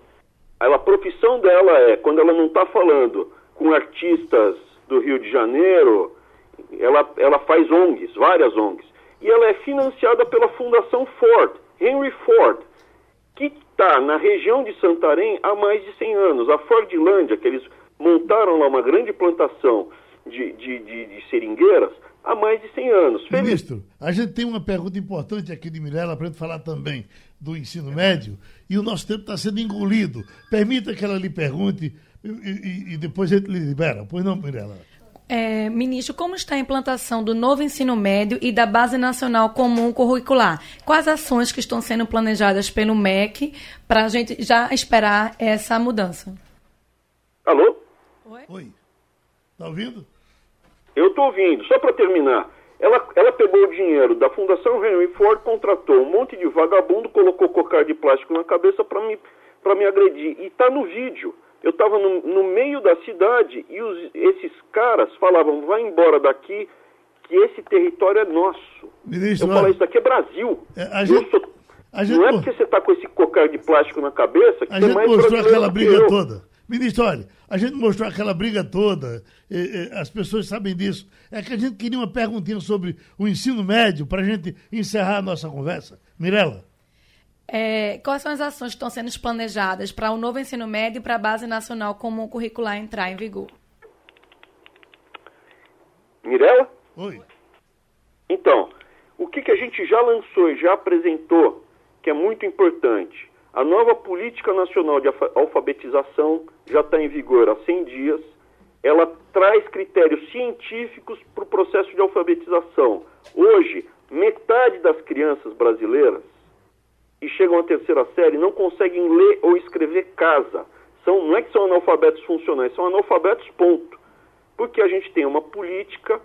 Ela, a profissão dela é, quando ela não está falando com artistas do Rio de Janeiro, ela, ela faz ONGs, várias ONGs e ela é financiada pela Fundação Ford, Henry Ford, que está na região de Santarém há mais de 100 anos. A Fordlândia, que eles montaram lá uma grande plantação de, de, de, de seringueiras há mais de 100 anos.
Ministro, a gente tem uma pergunta importante aqui de Mirella para falar também do ensino médio e o nosso tempo está sendo engolido. Permita que ela lhe pergunte e, e, e depois a gente lhe libera. Pois não, Mirella?
É, ministro, como está a implantação do novo ensino médio e da Base Nacional Comum Curricular? Quais ações que estão sendo planejadas pelo MEC para a gente já esperar essa mudança?
Alô?
Oi. Está ouvindo?
Eu estou ouvindo. Só para terminar, ela, ela pegou o dinheiro da Fundação Henry Ford, contratou um monte de vagabundo, colocou cocar de plástico na cabeça para me, me agredir. E está no vídeo. Eu estava no, no, meio da cidade e os, esses caras falavam: vai embora daqui, que esse território é nosso. Ministro, eu falo: isso daqui é Brasil. É, a gente, sou, não é porque você está com esse cocar de plástico na cabeça que
a gente mais mostrou aquela briga toda. Ministro, olha, a gente mostrou aquela briga toda, as pessoas sabem disso. É que a gente queria uma perguntinha sobre o ensino médio para a gente encerrar a nossa conversa. Mirela.
É, quais são as ações que estão sendo planejadas para o novo ensino médio e para a Base Nacional Comum Curricular entrar em vigor?
Mirela?
Oi.
Então, o que, que a gente já lançou e já apresentou, que é muito importante? A nova Política Nacional de Alfabetização já está em vigor há 100 dias. Ela traz critérios científicos para o processo de alfabetização. Hoje, metade das crianças brasileiras que chegam à terceira série não conseguem ler ou escrever casa. São, não é que são analfabetos funcionais, são analfabetos ponto. Porque a gente tem uma política,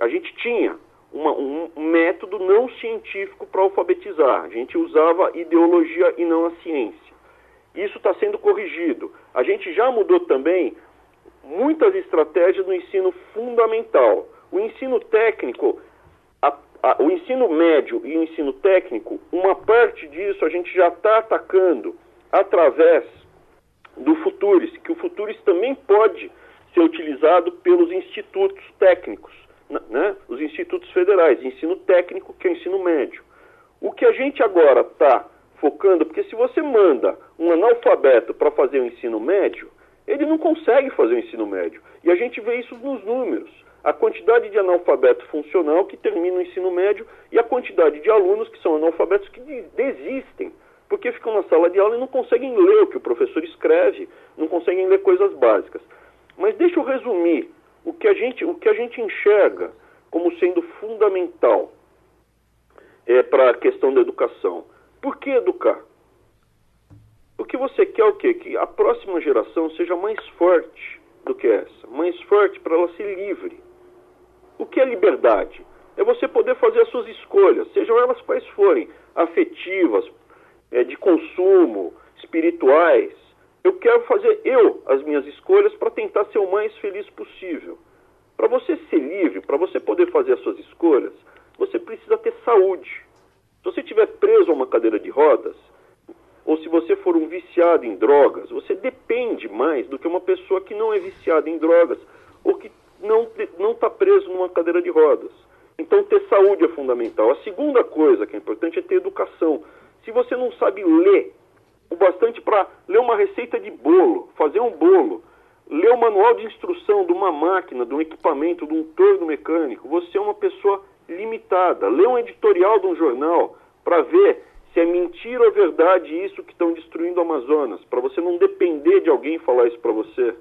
a gente tinha uma, um método não científico para alfabetizar. A gente usava ideologia e não a ciência. Isso está sendo corrigido. A gente já mudou também muitas estratégias no ensino fundamental. O ensino técnico o ensino médio e o ensino técnico, uma parte disso a gente já está atacando através do Futuris, que o Futuris também pode ser utilizado pelos institutos técnicos, né? os institutos federais, ensino técnico, que é o ensino médio. O que a gente agora está focando, porque se você manda um analfabeto para fazer o ensino médio, ele não consegue fazer o ensino médio. E a gente vê isso nos números a quantidade de analfabeto funcional que termina o ensino médio e a quantidade de alunos que são analfabetos que desistem, porque ficam na sala de aula e não conseguem ler o que o professor escreve, não conseguem ler coisas básicas. Mas deixa eu resumir o que a gente, o que a gente enxerga como sendo fundamental é, para a questão da educação. Por que educar? O que você quer o quê? Que a próxima geração seja mais forte do que essa, mais forte para ela ser livre. O que é liberdade? É você poder fazer as suas escolhas, sejam elas quais forem, afetivas, é, de consumo, espirituais. Eu quero fazer eu as minhas escolhas para tentar ser o mais feliz possível. Para você ser livre, para você poder fazer as suas escolhas, você precisa ter saúde. Se você estiver preso a uma cadeira de rodas, ou se você for um viciado em drogas, você depende mais do que uma pessoa que não é viciada em drogas ou que não está preso numa cadeira de rodas. Então, ter saúde é fundamental. A segunda coisa que é importante é ter educação. Se você não sabe ler o bastante para ler uma receita de bolo, fazer um bolo, ler o manual de instrução de uma máquina, de um equipamento, de um torno mecânico, você é uma pessoa limitada. Lê um editorial de um jornal para ver se é mentira ou verdade isso que estão destruindo o Amazonas, para você não depender de alguém falar isso para você.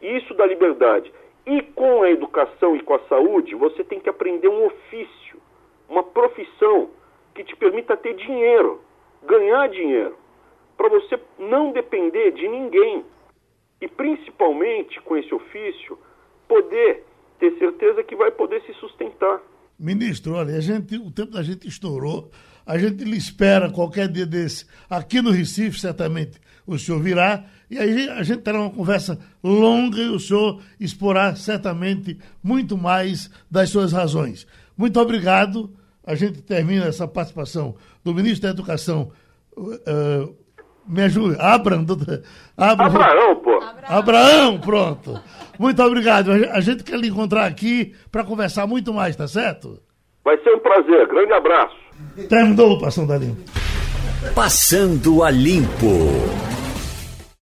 Isso dá liberdade. E com a educação e com a saúde, você tem que aprender um ofício, uma profissão que te permita ter dinheiro, ganhar dinheiro, para você não depender de ninguém. E principalmente com esse ofício, poder ter certeza que vai poder se sustentar.
Ministro, olha, a gente, o tempo da gente estourou. A gente lhe espera qualquer dia desse aqui no Recife, certamente o senhor virá e aí a gente terá uma conversa longa e o senhor exporá certamente muito mais das suas razões. Muito obrigado. A gente termina essa participação do ministro da Educação. Uh, me ajude. Abram,
Abram. Abraão, pô.
Abraão, pronto. Muito obrigado. A gente quer lhe encontrar aqui para conversar muito mais, tá certo?
Vai ser um prazer. Grande abraço.
Terminou o Passando a Limpo.
Passando a Limpo.